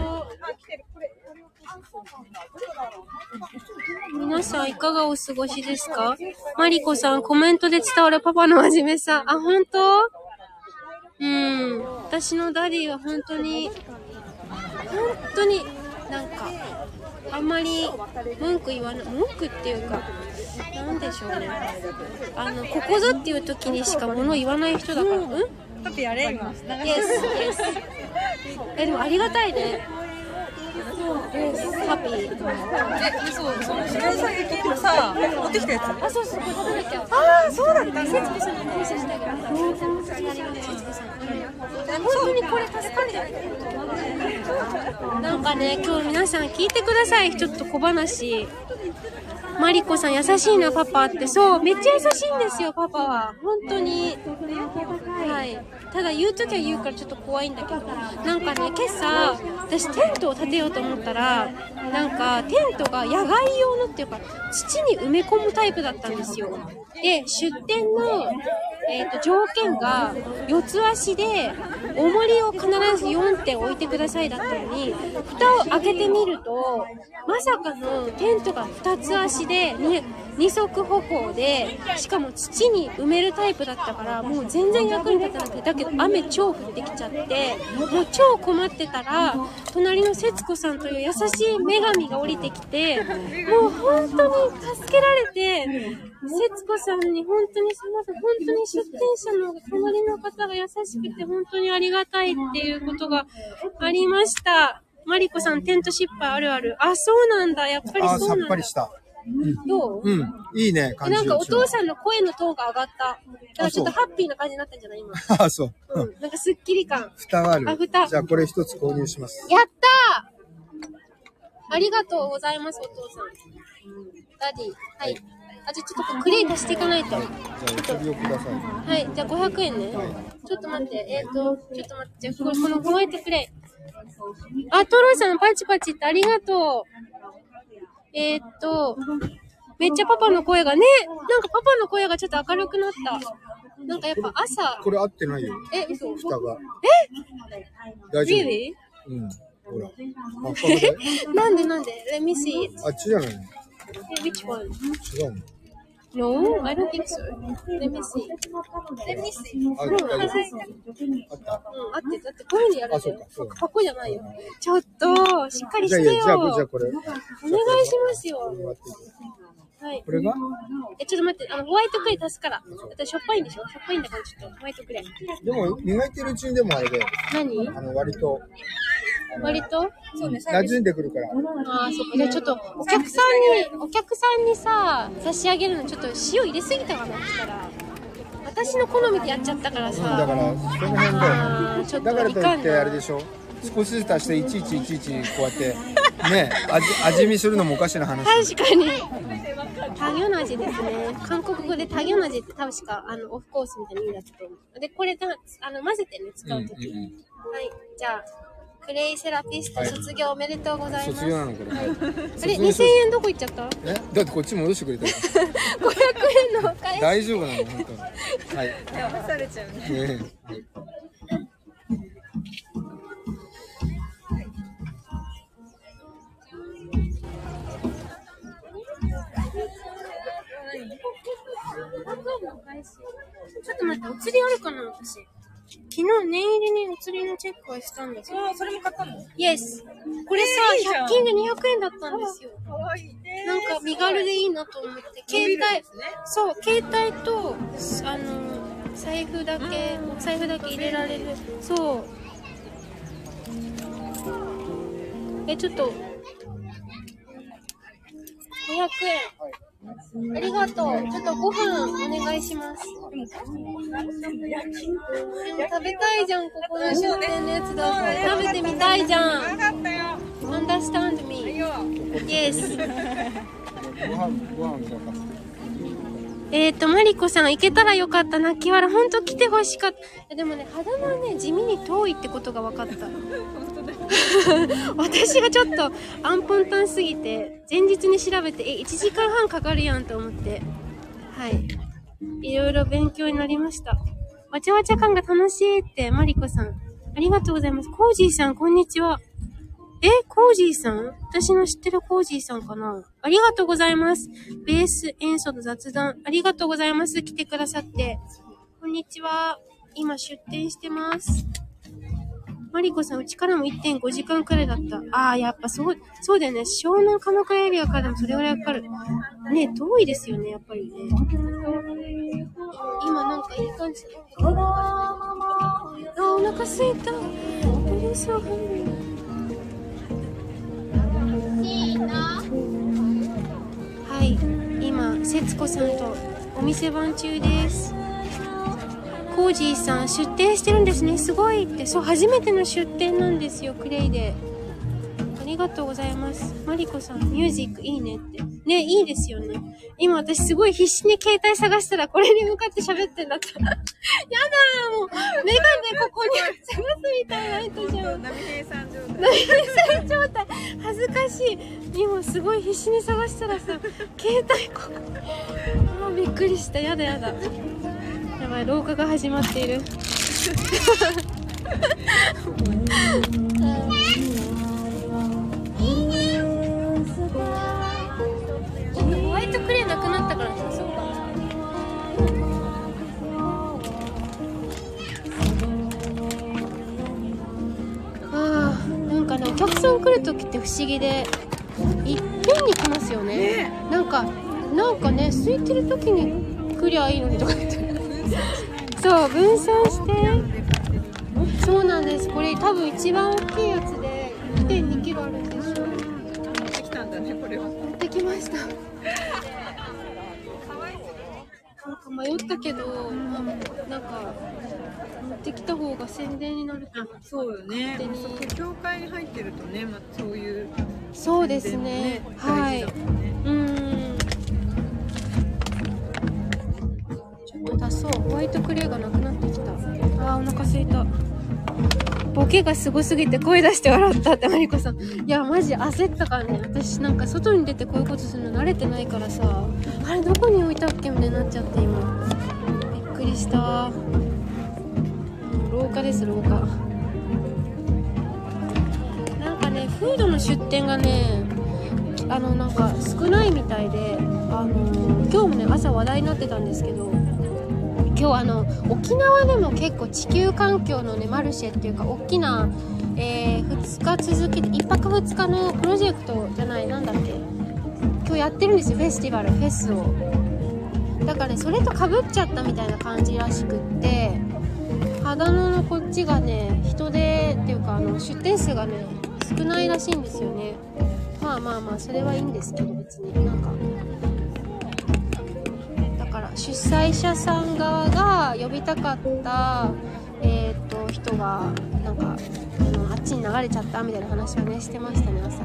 皆さんいかがお過ごしですか？マリコさんコメントで伝わるパパの真面目さ。あ本当？うん私のダディは本当に本当になんか、あんまり文句言わない、文句っていうか、なんでしょうね。あの、ここぞっていう時にしか物言わない人だから、うん？パピやれ今。?Yes, yes. え、でもありがたいね。ハッピー。え、そう、その白鷺系のさ、持ってきたやつ。あ、そうそう、これ食べなきゃ。ああ、そうだった節子さんに感謝してあげる。あります、節子さん。本当にこれ助かるよ。なんかね、今日皆さん聞いてください。ちょっと小話。マリコさん優しいな、パパって。そう、めっちゃ優しいんですよ、パパは。本当に。はい。ただ言うときは言うからちょっと怖いんだけど。なんかね、今朝、私テントを建てようと思ったら、なんかテントが野外用のっていうか、土に埋め込むタイプだったんですよ。で、出店の、えっ、と、条件が、四つ足で、重りを必ず4点置いてくださいだったのに、蓋を開けてみると、まさかのテントが2つ足で、ね、二足歩行で、しかも土に埋めるタイプだったから、もう全然役に立たなくて、だけど雨超降ってきちゃって、もう超困ってたら、隣の節子さんという優しい女神が降りてきて、もう本当に助けられて、節子さんに本当にすみません、本当に出店者の隣の方が優しくて本当にありがたいっていうことがありました。マリコさん、テント失敗あるある。あ、そうなんだ。やっぱりそうなんだ。ぱりした。どう？うん。いいね、感じなんかお父さんの声のトーンが上がった。だからちょっとハッピーな感じになったんじゃない？今。あ あ、そう。ううんん。なんかスッキリ感。蓋がある。あ蓋じゃあこれ一つ購入します。やったーありがとうございます、お父さん。ダディ。はい。あ、じゃあちょっとクレイ足していかないと。じゃあ。はい、じゃあ500円ね。ちょっと待って、えっ、ー、と、ちょっと待って、じゃあこれ、このホワイトプレイ。あ、トロイさんパチパチってありがとう。えー、っと、めっちゃパパの声がね、なんかパパの声がちょっと明るくなった。なんかやっぱ朝、これ合ってないよ。え、嘘蓋が。大丈夫 Really? うん。ほら。なんでなんで ?Let me see. あっちじゃないのえ which one? 違うの No, I don't think so. Let me see. Let me see. あ、うん。あって、だってこういうふうにやるじゃないよ。ちょっと、しっかりしてよ。やじゃあ、じゃあこれ。お願いしますよ。はいこ。れが？え、ちょっと待って、あの、ホワイトクレイ足すから。だってしょっぱいんでしょ？しょっぱいんだからちょっと、ホワイトクレイ。でも、磨いてるうちにでもあれで、何？あの、割と、割と？そうね、馴染んでくるから。ああ、そっか。じゃあちょっと、お客さんに、お客さんにさ、差し上げるのちょっと塩入れすぎたかなしたら。私の好みでやっちゃったからうん、ださ。から、その辺だよあーちょっとだからといって、あれでしょ少しずつ足して、いちいちいちいち、こうやって、ね、味、味見するのもおかしな話。確かに。タギョナジですね。韓国語でタギョナジって確か、あの、オフコースみたいな意味だったと思う。で、これだ、あの、混ぜてね、使うとき。うんうんはい。じゃあ、クレイセラピスト卒業おめでとうございます。卒業なのこれ。あれ、卒業2000円どこ行っちゃった？え？だってこっち戻してくれたよ。?500 円のお返し。大丈夫なの？本当に。はい。騙されちゃうね。ねえはいちょっと待って、お釣りあるかな、私。昨日念入りにお釣りのチェックはしたんだけど。あ、それも買ったの？イエス。これさ、ゃん100均で200円だったんですよ。かわいいね。なんか身軽でいいなと思って、携帯、そう、携帯と、あの、財布だけ、財布だけ入れられる。そう。え、ちょっと、500円。ありがとう。ちょっとご飯お願いします。食べたいじゃん、ここの商店のやつだと。食べてみたいじゃん。Understand me. Yes. えっ、と、マリコさん、行けたらよかった。泣き笑。ほんと来てほしかった。でもね、肌のね、地味に遠いってことが分かった。私がちょっと、アンポンタンすぎて、前日に調べて、え、1時間半かかるやんと思って。はい。いろいろ勉強になりました。わちゃわちゃ感が楽しいって、マリコさん。ありがとうございます。コージーさん、こんにちは。えコージーさん？私の知ってるコージーさんかな？ありがとうございます。ベース演奏の雑談、ありがとうございます。来てくださって。こんにちは。今出店してます。マリコさん、うちからも1.5時間くらいだった。ああ、やっぱそう、そうだよね。湘南鎌倉エリアからでもそれぐらいかかる。ね、遠いですよね、やっぱりね。今なんかいい感じ。あー、お腹すいた。うるさはい、今、節子さんとお店番中です。コージーさん、出店してるんですね。すごいって。そう、初めての出店なんですよ、クレイで。ありがとうございます。マリコさん、ミュージックいいねって。ね、いいですよね。今私すごい必死に携帯探したらこれに向かって喋ってんだった。やだーもう、メガネここに 探すみたいな人じゃん。波平さん状態。何それ状態恥ずかしい今すごい必死に探したらさ携帯ここ あーびっくりしたやだやだやばい廊下が始まっている。ホワイトクレーなくなったからさそうかあーなんかねお客さん来る時って不思議でいっぺんに来ますよね。なんかなんかね空いてる時に来りゃいいのにとか言って。そう分散してそうなんです。これ多分一番大きいやつで。1 2キロあるんでしょ持ってきたんだね、これは。持ってきました迷ったけど、まあなんか持ってきた方が宣伝になると思ってそうよね教会に入ってるとね、まあそういうそうですね。はい。うーんちょっと足そう。ホワイトクレーがなくなってきた。あーお腹すいた。ボケがすごすぎて声出して笑ったってマリコさん。いやマジ焦ったからね。私なんか外に出てこういうことするの慣れてないからさ。あれどこに置いたっけみたいになっちゃって今。びっくりした。廊下です廊下。なんかねフードの出店がねあのなんか少ないみたいで、あの今日もね朝話題になってたんですけど今日あの沖縄でも結構地球環境のねマルシェっていうか大きな、え2日続きで1泊2日のプロジェクトじゃないなんだっけ今日やってるんですよフェスティバルフェスを。だからねそれとかぶっちゃったみたいな感じらしくって秦野のこっちがね人手っていうかあの出店数がね少ないらしいんですよね。まあまあまあそれはいいんですけど別に。なんか主催者さん側が呼びたかったえっ、と人がなんかあのあっちに流れちゃったみたいな話をねしてましたね朝。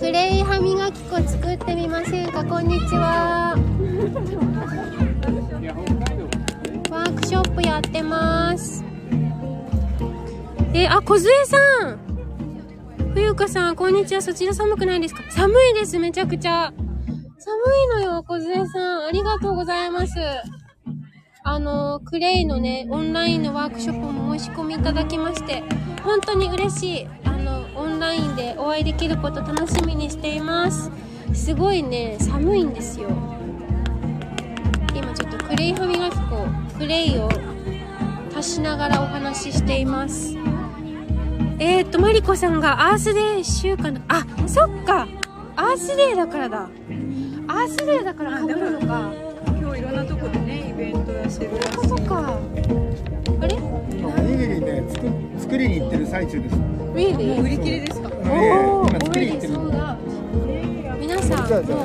クレイ歯磨き粉作ってみませんか？こんにちは。ワークショップやってます。えあ小杖さん。冬香さんこんにちは。そちら寒くないですか？寒いですめちゃくちゃ。寒いのよ小杖さん。ありがとうございます。あのクレイのねオンラインのワークショップも申し込みいただきまして本当に嬉しい。あのオンラインでお会いできること楽しみにしています。すごいね寒いんですよ。今ちょっとクレイ歯磨き粉クレイを足しながらお話ししています。えー、っとマリコさんがアースデー週間だあそっか。アースデーだからだ。アースデーだから被るのか。今日いろんなとこでね、イベントやってるらしい。そっか。あれ？おにぎりね作作りに行ってる最中です。ウィーリー？売り切れですか？ねお今作りに行ってる。そうだ。皆さんじゃあじゃ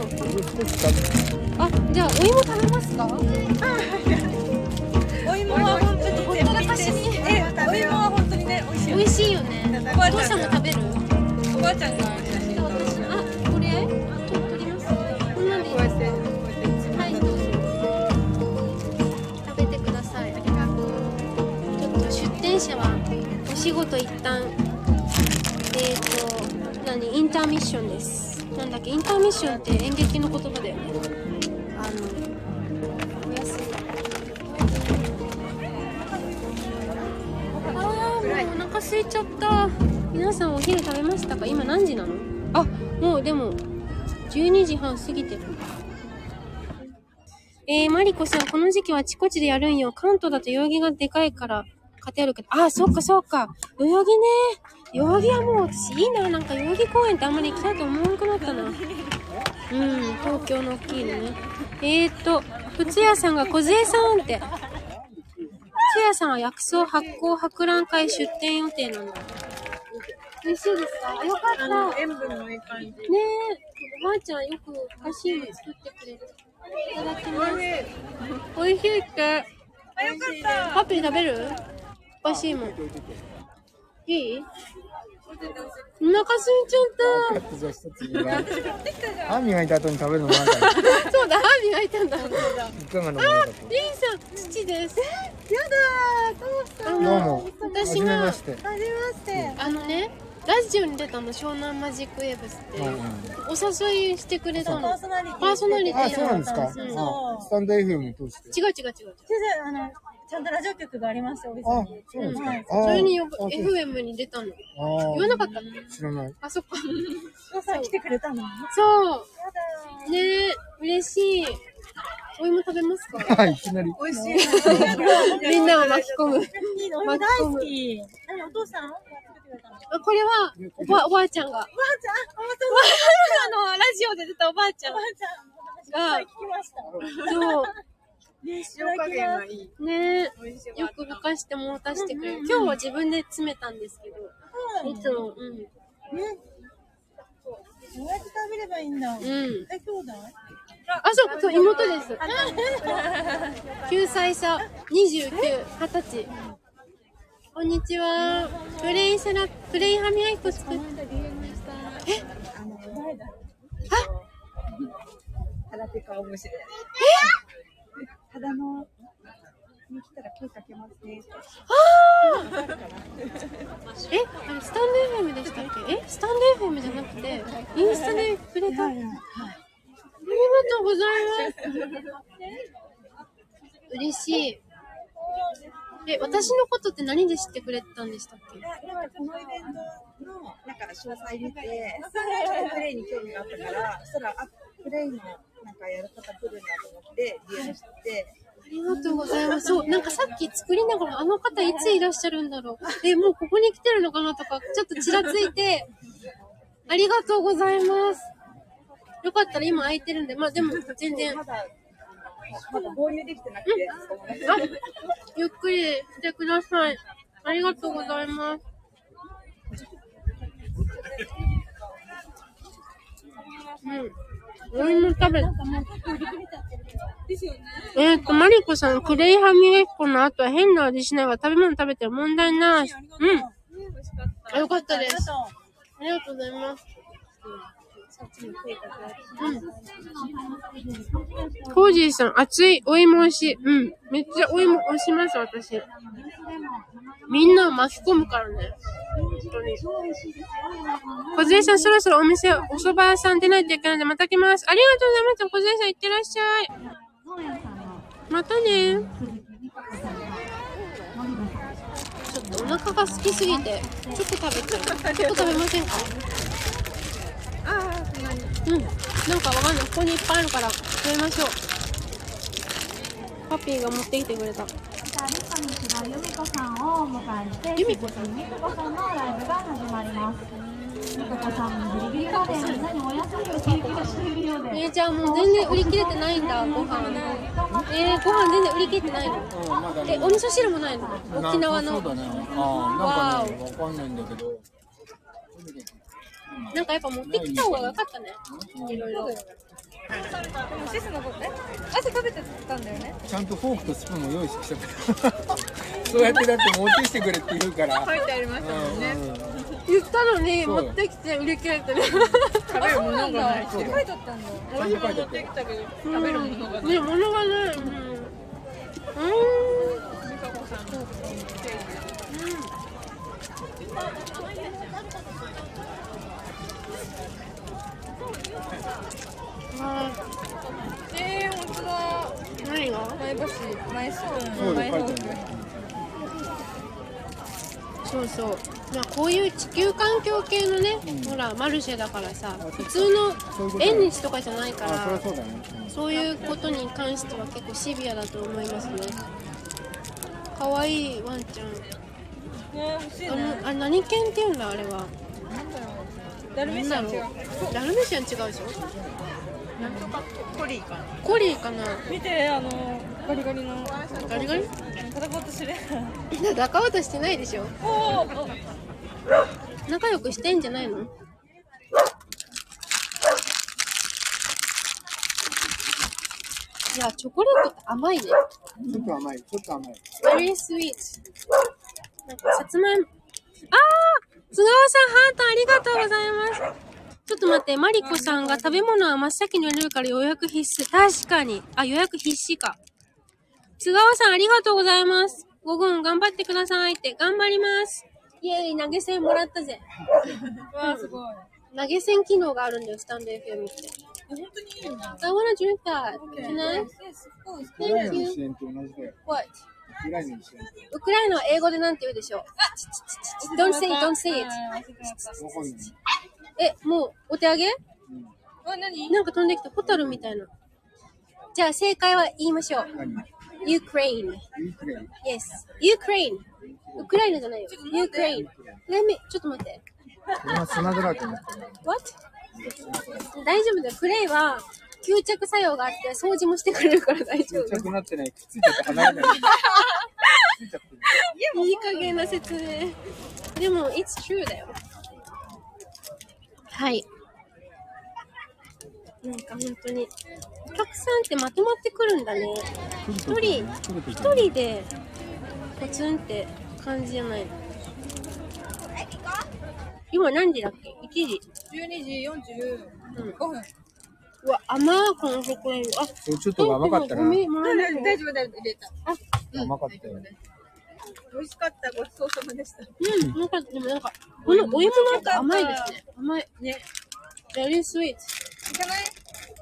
あお芋食べますか？お芋は本当にほったらかしに。え、お芋は本当にね、美味しいよ美味しいよねおばあちゃんがも食べる？おばあちゃんがと出店者はお仕事一旦えっ、ー、と何インターミッションです。なんだっけインターミッションって演劇の言葉だよね。あのお休みあーもうお腹空いちゃった。皆さんお昼食べましたか？今何時なの？あ。もうでも12時半過ぎてる。えー、マリコさん、この時期はあちこちでやるんよ。関東だと代々木がでかいから、買ってあるけど、あ、そっかそっか。代々木ね。代々木はもう私いいな。なんか代々木公園ってあんまり行きたいと思わなくなったな。うん、東京の大きいのね。えーっと、靴屋さんが小杖さんって。靴屋さんは薬草発酵博覧会出店予定なんだ。美味しいですか？よかった。塩分のいい感じ。ねえ、おばあちゃんよくおいしいの作ってくれる。いただきます。美味しいって。あ、よかった。パピー食べる？美味しいもん。いい？お腹空いちゃっじゃあ一つ言います歯磨いた後に食べるのもなんかた。そうだ、歯磨いたんだ。いかがなもの？かとリンさん、父です。やだー、どうしたあどうのも、私が。はじめまして。あのね、ラジオに出たの、湘南マジックウェーブスって。うんうんお誘いしてくれたの。パーソナリティ。パーソナリティあ、そうなんですか。うんあスタンド FM 通して。違う違う違う違う。先生、あの、ちゃんとラジオ局がありまして、お店あに。、そうですか。はいあそれに呼ぶ、あそう FM に出たの。あ言わなかったの？知らない。あ、そっか。おさん来てくれたの？やそう。だねえ、嬉しい。お芋食べますか？はい、いきなり。ー。美味しい。みんなを巻き込む。いいの、大好き。何、お父さん？これはおば、おばあちゃんが。おばあちゃん、おばあちゃん、あの、ラジオで出たおばあちゃんおばあちゃん、お話いっぱい聞きました。そう。塩加減がいい。ねえ、よくふかしても渡してくれる。今日は自分で詰めたんですけど、いつも、うん。ね。どうやって食べればいいんだ？うん。え、兄弟？あ、そう、そう、妹です。9歳差、29、20歳。こんにちは。プレインサラ、プレイン歯磨き粉作って。え？腹ペカ面白い。肌のに来たら声かけますね。え、あれ、スタンド FM でしたっけ？え、スタンド FM じゃなくて、インスタでくれた？ありがとうございます。嬉しい。え、私のことって何で知ってくれたんでしたっけ？なんかこのイベントのなんか詳細見て、プレイに興味があったから、そしたら、あ、プレイのなんかやる方来るんだと思って、利用して、ありがとうございます。そう、なんかさっき作りながら、あの方いついらっしゃるんだろう。え、もうここに来てるのかなとか、ちょっとちらついて、ありがとうございます。よかったら今空いてるんで、まあでも全然、まだ、まだ合流できてなくて、あ、ゆっくりしてください。ありがとうございます。うん。お芋食べた。えっ、と、マリコさん、クレイハミエッコの後は変な味しないが食べ物食べても問題ない。うん。あよかったです。ありがとうございます。うん。コージーさん、熱いお芋美味しい。うん。めっちゃお芋押します、私。みんなを巻き込むからね。本当に。小杉さん、そろそろお店、お蕎麦屋さん出ないといけないので、また来ます。ありがとうございます。小杉さん、いってらっしゃい。またね。ちょっとお腹が空きすぎて、ちょっと食べちゃう。ちょっと食べませんか？うん。なんかわかんない。ここにいっぱいあるから、食べましょう。パピーが持ってきてくれた。さあ、リカにちは由美子さんをお迎えして、由美子さん由美子さんのライブが始まります。由美子さんもギリギリまでみんなにお休みを提供しているようで、えー、じゃあもう全然売り切れてないんだ、ご飯。えー、ご飯全然売り切れてないの？え、お味噌汁もないの？沖縄の。そうだね。ああ、なんかね、わかんないんだけど。なんかやっぱ持ってきた方が良かったね。いろいろ。シスのことね、朝食べてたんだよね。ちゃんとフォークとスプーンも用意してきちゃった。そうやってだって持ってきてくれって言うから。書いてありましたもんね。うんうん言ったのに、持ってきて売り切れてね。食べるものがない。書いてあったんだ。ちゃんと書いてあったけど、食べるものがない。ね、物がない。うん。美香子さんのケーキ。あえー、本当だ。ー何が？前橋、前スプーン、そうだ前。そうそう。まあ、こういう地球環境系のね、ほら、マルシェだからさ、普通の縁日とかじゃないから、そうだね。そういうことに関しては結構シビアだと思いますね。かわいいワンちゃん。ね欲しいあねの、あれ何犬って言うんだ、あれは。ダルメシアン違うダルメシアン違うでしょ？なんとかコリーかなコリーかな見てあのガリガリのガリガリ？戦おうとしてる仲人してないでしょおお仲良くしてんじゃないの？いや、チョコレートって甘いね。ちょっと甘い、ちょっと甘い。very sweet. なんか、さつまいも。あー津川さん、ハートありがとうございます。ちょっと待って、マリコさんが食べ物は真っ先に入れるから予約必須。確かに。あ、予約必至か。津川さん、ありがとうございます。5分頑張ってくださいって。頑張ります。イェイ、投げ銭もらったぜ。わあすごい投げ銭機能があるんだよ、スタンド FM って。本当にいいんだ I wanna drink that. Can I? ウクライナ Thank の you. 支援と同じだよ。What? ウクライナの支援。ウクライナは英語でなんて言うでしょう ?Don't say it, don't say it. え、もう、お手上げ？あ何？なんか飛んできたホタルみたいな。じゃあ正解は言いましょう。何 Ukraine. ウクライナ。Yes. Ukraine. ウクライナじゃないよ。Ukraine. Let me, ちょっと待って。今砂だらけになってる。What? 大丈夫だよ。クレイは吸着作用があって掃除もしてくれるから大丈夫。ちっちゃくなってない。くっついちゃって離れない。いい加減な説明。でも、it's true だよ。はい。なんか本当に、お客さんってまとまってくるんだね。一人、一人で、ポツンって感じじゃないの。今何時だっけ ?1 時。12時45分うわ、甘いこのチョコレート。あ、ちょっと甘かったな。大丈夫大丈夫入れた甘かったよ。美味しかったごちそうさまでした。うん、なんか、でもなんか、このお芋の後甘いですね。甘い。ね。Very sweet. いかない？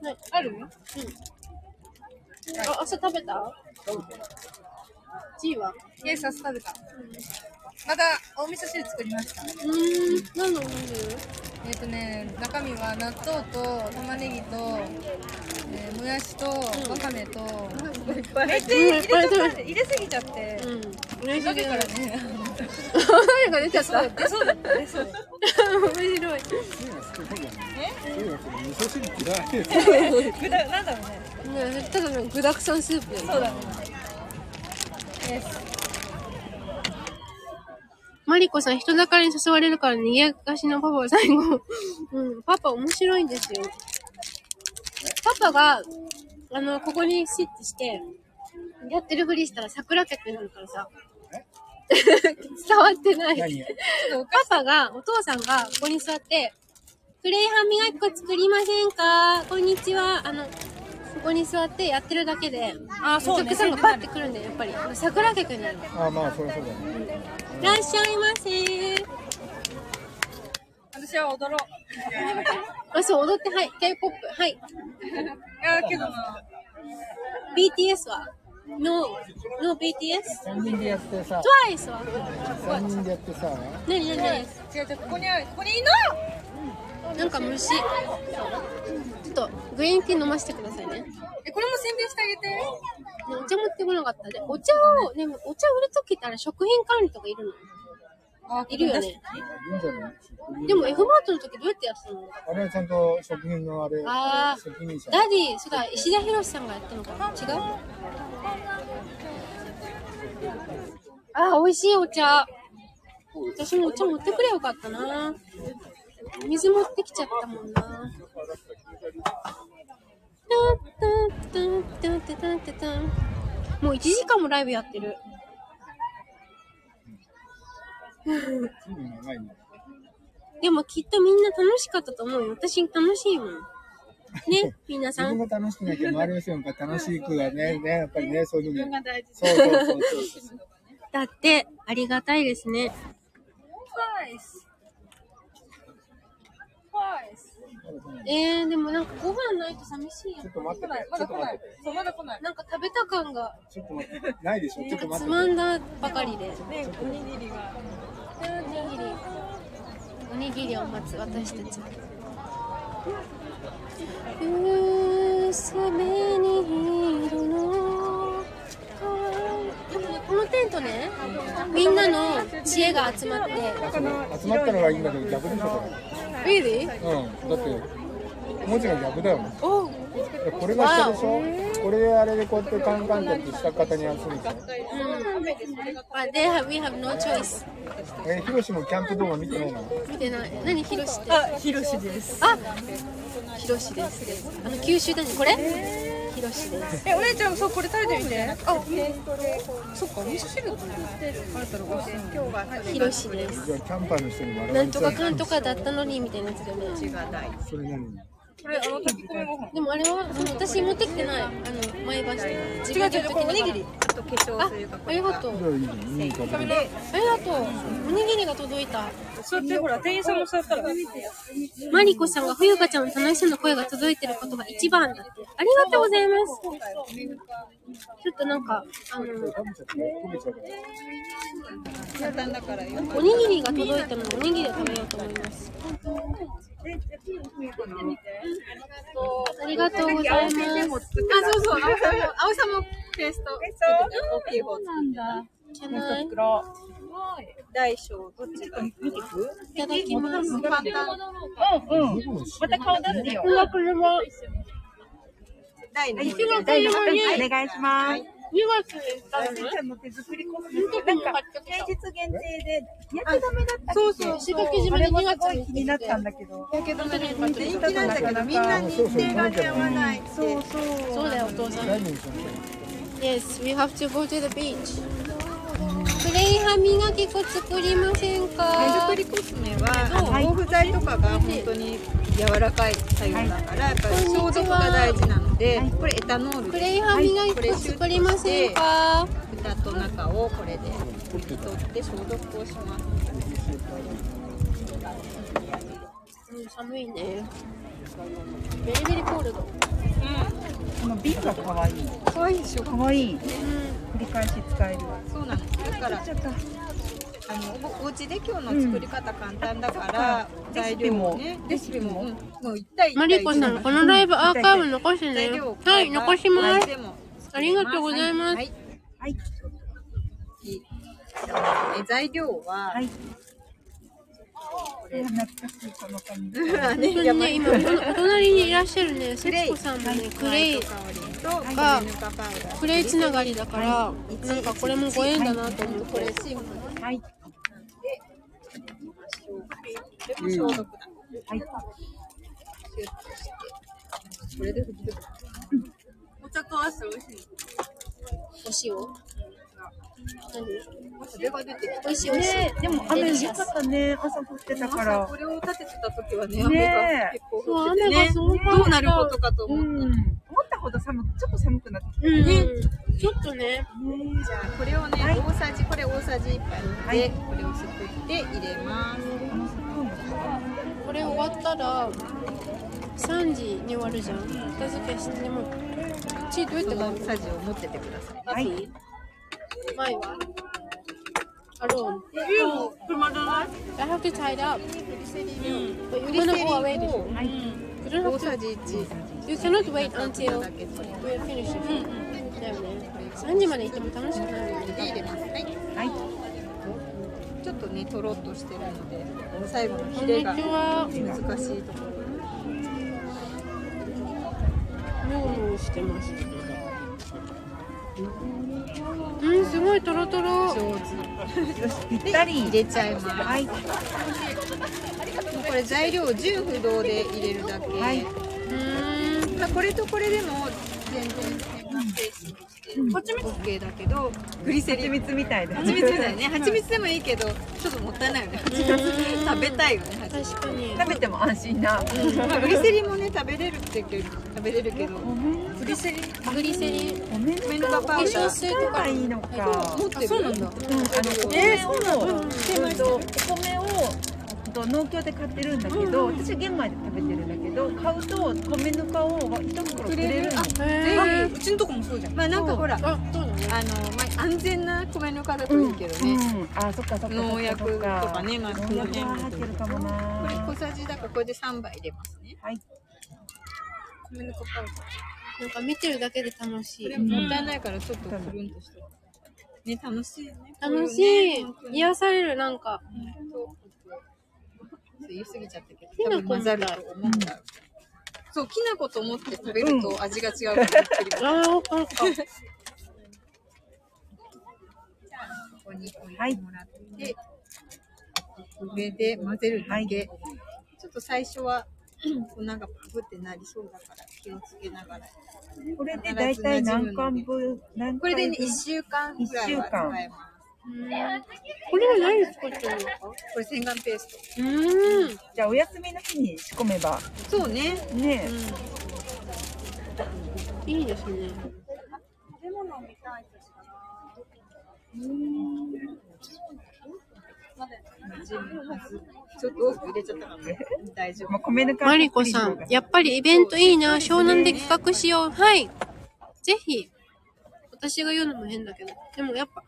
はい、ある？うん。あ、朝食べた ?G はイエス朝食べたまたお味噌汁作りました。うーん、何の飲んでるえっ、とね中身は納豆と玉ねぎと、えーもやしとわかめと、めっちゃ入れちゃった入れすぎちゃって、うん。嬉しいかだけかららね何が出ちゃった出そう出そう面白い。そういうのそれ味噌汁嫌い。具だなんだろうねね、ただの具沢山スープよ。そうだねマリコさん、人だかりに誘われるから逃げやかしのパパは最後。うん、パパ面白いんですよ。パパが、あの、ここにシットして、やってるふりしたら桜客になるからさ。伝わってない。何？パパが、お父さんがここに座って、クレイ歯磨き粉作りませんか？こんにちは。あの、ここに座ってやってるだけで、あそうねお客さんがパッて来るんだよ、やっぱり。桜客になる。あ、まあ、そりゃそうだね。いらっしゃいませ私は踊ろうあ、そう、踊って、はい。K-POP、はい。いやけどな BTS は？?No, no BTS? 3人でやってさ、TWICE は3人でやってさ、なになになに違う違うここにあるここにいるなんか虫。ちょっと、グリーンティー飲ませてくださいね。ねえこれも宣伝してあげてお茶持ってこなかった。で、お茶を、でも、お茶売るときってあれ、食品管理とかいるの？あいるよね。でも、F マートの時どうやってやってたの？あれはちゃんと食品のあれ、あー責任者。ダディ、そうだ、石田博さんがやったのかな？違う？あー、美味しいお茶。私もお茶持ってくれよかったな。水持ってきちゃったもんな。タンタンタンタンタンタンタンもう1時間もライブやってる。随分長いね。でもきっとみんな楽しかったと思うよ。私楽しいもん。ね、皆自さん。分が楽しくなきゃ周りの人楽しくはね、ね、やっぱりね、そういうのね。大事そうそうそうそう。だって、ありがたいですね。ファイスファイスえー、でもなんかご飯ないと寂しいよちょっ。と待ってまだ来ない。そうまだ来ないなんか食べた感が、ちょっと待って。ないでしょちょっと待つってまんだばかりで。ねおにぎりがおにぎり。おにぎりを待つ私たち。薄紅色の川このテントね、みんなの知恵が集まって。集まったのがいいんだけど逆でしょこ Really? れうんだって文字が逆だよねおこれが下でしょこれであれでこうやってカンカンって下方にやるんでしょ But they have, we have no choice. えヒロシもキャンプ動画見てないの？見てない。何ヒロシって？あ、ひろしです。あヒロシです。あの九州だね。これ？ヒロシです。え、お姉ちゃん、そう、これ食べてみて。あ、そっか、味噌汁だね。あれたら美味し。ヒロシです。じゃあキャンパーの人に笑わなんとれちゃうかかんとかだったのにみたいなやつだよね。それ何？これ、あの、炊き込みご飯。でもあれはあの私持ってきてない。あの前橋と違う違う、これおにぎり。あと化粧あ水とか。ありがとう。ありがとう。おにぎりが届いた。そうやって、ほら、店員さんも座ったら。マリコさんが冬香ちゃんの楽しそうな声が届いてることが一番だって。ありがとうございます。ちょっとなんか、あの。おにぎりが届いたのでおにぎりを食べようと思います。ありがとうございます。あ、そうそう、青さんも、青さんもペースト。大きい方。なんだ。Can I? 大小、どっちがいただきます。簡単。うんうんまた顔出すよ。この車、大の。一の車にお願いします。2月にしたの？ね。の手作りコスなんか、平日限定で、日焼け止めだったそうそう。石垣島で2月に気になったんだけど。日焼け止めで人人気なんだけど、みんな日程が合わないって。そうそう。そうだよ、お父さん。Yes, we have to go to the beach. プレイ歯磨き粉作りません手か作りコスメは、防腐剤とかが本当に柔らかい作用だから、やっぱり消毒が大事なので、これエタノールでプレイ歯磨き粉作りませんか？蓋と中をこれで拭き取って消毒をします。うん、寒いね。ベリベリコールド。この瓶が可愛い。可愛いでしょ。可愛い。うん。繰り返し使える。そうなの。だからあのおお家で今日の作り方簡単だから、材料もね、レシピも、うん、もう一対一マリコさん、このライブアーカイブ残してね。はい、残します。ありがとうございます。はい。はい。え材料は、はい。懐かしいこの紙。あね本当にね、今、おお隣にいらっしゃるね、セチコさん。もね、クレイ、が。クレイつながりだから、なん。かこれもご縁だなと思って。これシンプルはい。でも消毒だ。はい。これで拭き取る。お茶と合わせて美味しい。お塩。美味しい美味しい。ねでも雨良かったね。朝降ってたからこ。れを立ててた時はね、ね雨が結構降っててね雨がす、ごかった。どうなることかとう思った。ん。思ったほど寒く、ちょっと寒くなってきた。うん。ちょっとね、じゃあこれをね、大さじこれ大さじ1杯で、これをすくって入れます。これ終わったら、3時に終わるじゃん。片付けして、でも、こっちどうやって大さじを持っててください。はい。前は？Alone. 車じゃない I have to tie it up. But グ you're gonna リ go away? ンを You don't 大 have さ to. じ1。You cannot wait until we're finished. だよね。3時まで行っても楽しくないよね。入れます。はい。はい。ちょっとね、とろっとしてるので、最後のこヒレが。難しいところ。もぐもぐしてます。うん、すごいトロトロ。上手。よし、ぴったり。入れちゃいます。はい。これ材料10不動で入れるだけ。はい。うーん。まあこれとこれでも全然変なペースにして、こっちも OK だけど、グリセリン。蜂蜜みたいで。蜂蜜みたいね。蜂蜜でもいいけど、ちょっともったいないよね。蜂蜜食べたいよね。蜂蜜確かに。食べても安心な。まあグリセリンもね食べれるって言うけど食べれるけど、グリセリングリセリン。ごめん米ぬかパ化粧水とかがいいのか。持ってる。そうなんだ。うん、あの、えー、そうなの。えっと、お米を。と農協で買ってるんだけど、私は玄米で食べてるんだけど、買うと米ぬかを一袋くれるの。へうちのとこもそうじゃん。まあなんかほら、あ。のまあ安全な米ぬかだといいけどね。うん、あ、そっかそっか。農薬とかねまあ農薬は入ってるかもこれな。小さじだからこれで3杯入れますね。はい。米ぬかパウダー。なんか見てるだけで楽しい。これもったいないからちょっとくるんとして。ね、楽しいよね。楽しい。癒される、なんか。言い過ぎちゃったけど。きな粉混ざると思うんう。そう、きな粉と思って食べると味が違う からびっくりああ、なんか。ここに置いてもらって、上で混ぜるだけ。ちょっと最初は、粉がパフってなりそうだから気をつけながら。これで大体何巻分、何これでね、回分1週間ぐらいは使えます。これは何作ってるのか？これ洗顔ペースうーん。じゃあお休みの日に仕込めば。ト。そうね。ねいいですね。食べ物みたいですかちょっと多く入れちゃったかもね。大丈夫。マリコさん、やっぱりイベントいいな。湘南で企画しよう。はい。ぜひ。私が言うのも変だけど。でもやっぱ、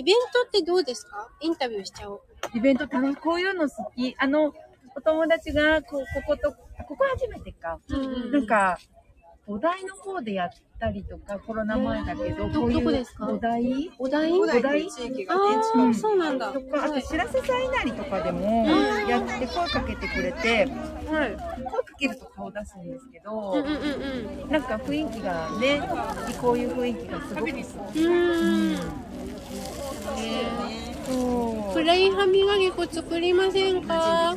イベントってどうですか？インタビューしちゃおう。イベント楽しい。こういうの好き。あの、お友達が、こう、ここと、ここ初めてか。うんなんか、お台の方でやったりとか、コロナ前だけど、どこういうどこですか？お台お題？お題？の地域があ現そうなんだ。とか、あと、しらせさ稲荷とかでも、やって声かけてくれて、はい。声かけると顔出すんですけど、うんうんうんうん。なんか雰囲気がね、こういう雰囲気がすごく好き。うーん。そう。プレイ歯磨き粉作りませんか？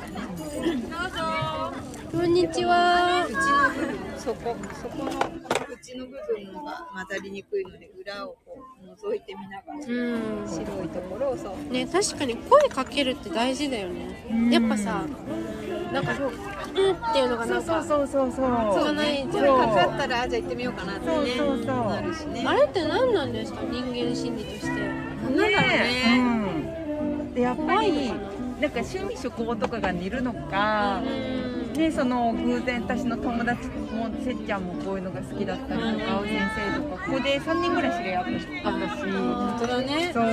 こんにちは。そこ、そこの内の部分が混ざりにくいので、裏をこう覗いてみながら、うん。白いところをそう。ね、確かに声かけるって大事だよね。やっぱさ、なんか、うんっていうのがなんか、そうそうそうそう。そうないじゃかかったら、あじゃあ行ってみようかなってね。そうそうそうなるしね。あれって何なんですか？人間心理として。なんだろうね。うん、でやっぱりなんか趣味嗜好とかが似るのか、うん。ね、その偶然私の友達もせっちゃんもこういうのが好きだったりとか、先生とかここで3人ぐらい知り合ったし本当だね。そう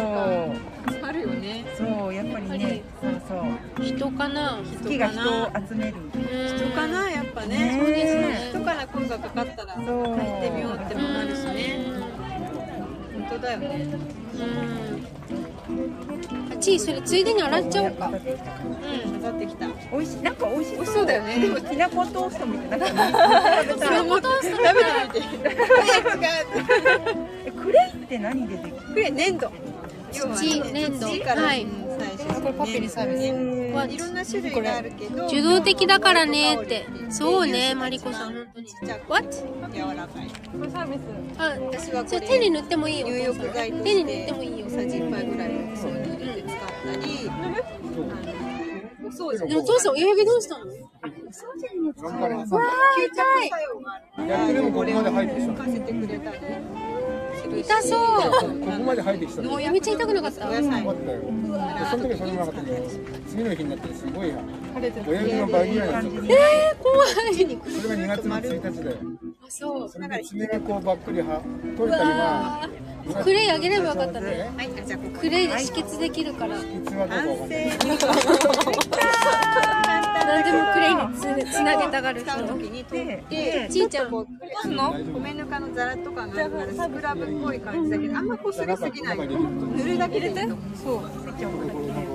あるよね。そうやっぱりねそうそう人かな好きが人を集める人人かな、やっぱね。ねそうですね。人から声がかかったら、そう行ってみようってもなるしね。だよね。うん。あちい、それついでに洗っちゃおうか。うん、混ざってきた。美味しいなんか美味しそう美味しそうだよねでもきなこトーストみたいななんか食べたらトースト食べてみて。えクレイって何でできるこれ粘土。土粘土はいうん最初。これパピにサービス。わいろんな種類があるけど。受動的だからねって。そうね、マリコさん、本当に。What? 柔らかい。あ、私はこれ手に塗ってもいいよ。入浴剤手に塗ってもいいよ。大さじ1杯ぐらいをそうに入れて使ったり、あのお掃除でもお父さん、親指どうしたの？頑張れ吸着作用があるやってるもここまで入ってきた浮かせてくれ痛そう。ここまで入ってきたのもうやめちゃ痛くなかった？お野菜困ったよでその時はそれもなかったけど次の日になってすごいな親指の倍ぐらいになっちゃったえー、怖い。それが2月の1日だよあ、そう。それで爪がこうばっくりは取れたりはクレイあげればよかったね。はい。あじゃあここクレイで止血できるから。い。つはどうか何でもクレイにつつなげたがる人。に取ってちいちゃん。こうの米ぬかのザラとかがあるからスクラブっぽい感じだけどあんまこすりすぎない塗るだけでそう。あ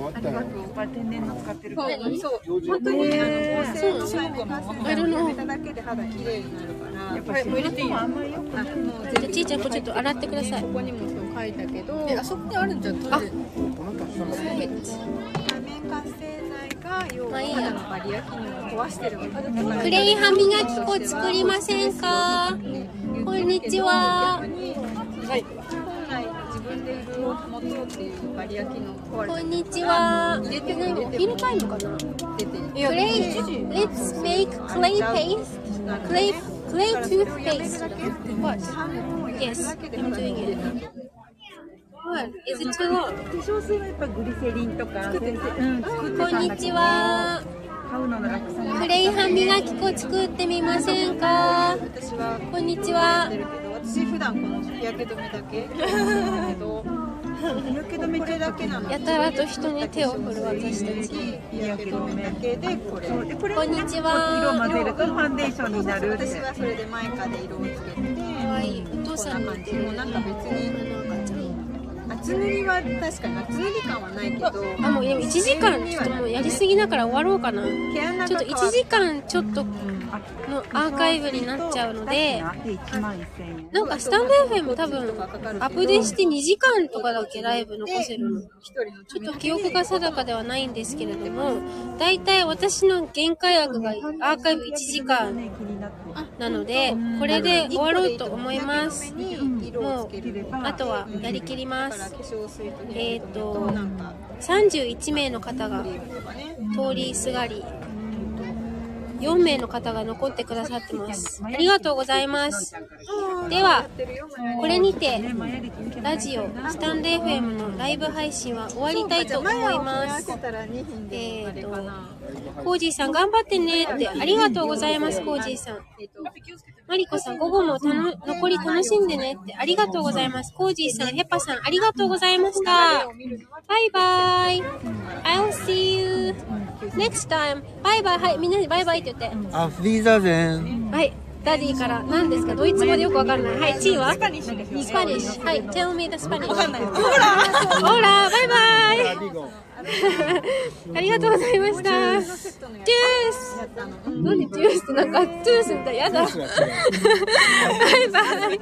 ったよやっぱ天然の使ってるから。そう。本当にあの合成の際にカスタムを入れただけで肌綺麗になるから。やっぱり入れていいあんまりよくあもうちいちゃん、これちょっと洗ってください。こ。こにもそう書いたけど。あそこにあるんじゃんあこの人は下が多面活性剤が要はまあいいや。肌のバリア機能を壊してるクレイ歯磨き粉作りませんか？こんにちは。自分で潤を保とうっていうバリア機能こんにちは。入れてない入れたい。のかな出て。るクレイ、let's make clay paste, clay, clay toothpaste. Yes, 肌 I'm に doing it. た What? Is it too long? 化粧水はやっぱグリセリンとか先生うん作ってこんにちたんだけどは。買うのの楽さにクレイ歯磨き粉作ってみませんか？私はこんにちやはって。るけど私普段この日焼け止めだけ。だけど日焼け止めこれだけなの。やたらと人に手を振る私たち。日焼け止めだけでこれ。そう。でこれこんにちは。色混ぜるとファンデーションになるって。私はそれでマイカで色をつけて。かわい。い。お父さんもうなんか別にあの赤ちゃん。あ夏塗りは確かに夏塗り感はないけどあ、もうでも1時間、ちょっともうやりすぎだから終わろうかな。ちょっと1時間ちょっとのアーカイブになっちゃうので、1万1000円なんかスタンド FM 多分アップデして2時間とかだっけライブ残せるの。ちょっと記憶が定かではないんですけれども、だいたい私の限界額がアーカイブ1時間なので、これで終わろうと思います。もう、あとはやりきります。えっ、ー、と、31名の方が通りすがり、4名の方が残ってくださってます。ありがとうございます。では、これにて、ラジオ、スタンド FM のライブ配信は終わりたいと思います。えーと、コージーさん頑張ってねって、ありがとうございます、コージーさん。マリコさん、午後もたの残り楽しんでねって、ありがとうございます。コージーさん、ヘッパさん、ありがとうございました。バイバイ。I'll see you next time. バイバイ。はい、みんなにバイバイって言って。アフィーザーゼンはい。ダディから何ですか？ドイツ語でよくわかんない。はい、チーは？スパニッシュ。スパニッシュ。はい、tell me the Spanish. わかんない。ほらほらバイバイ ありがとうございました。トゥースなんでトゥースってなんかトゥースみたいやだ。バイバイ。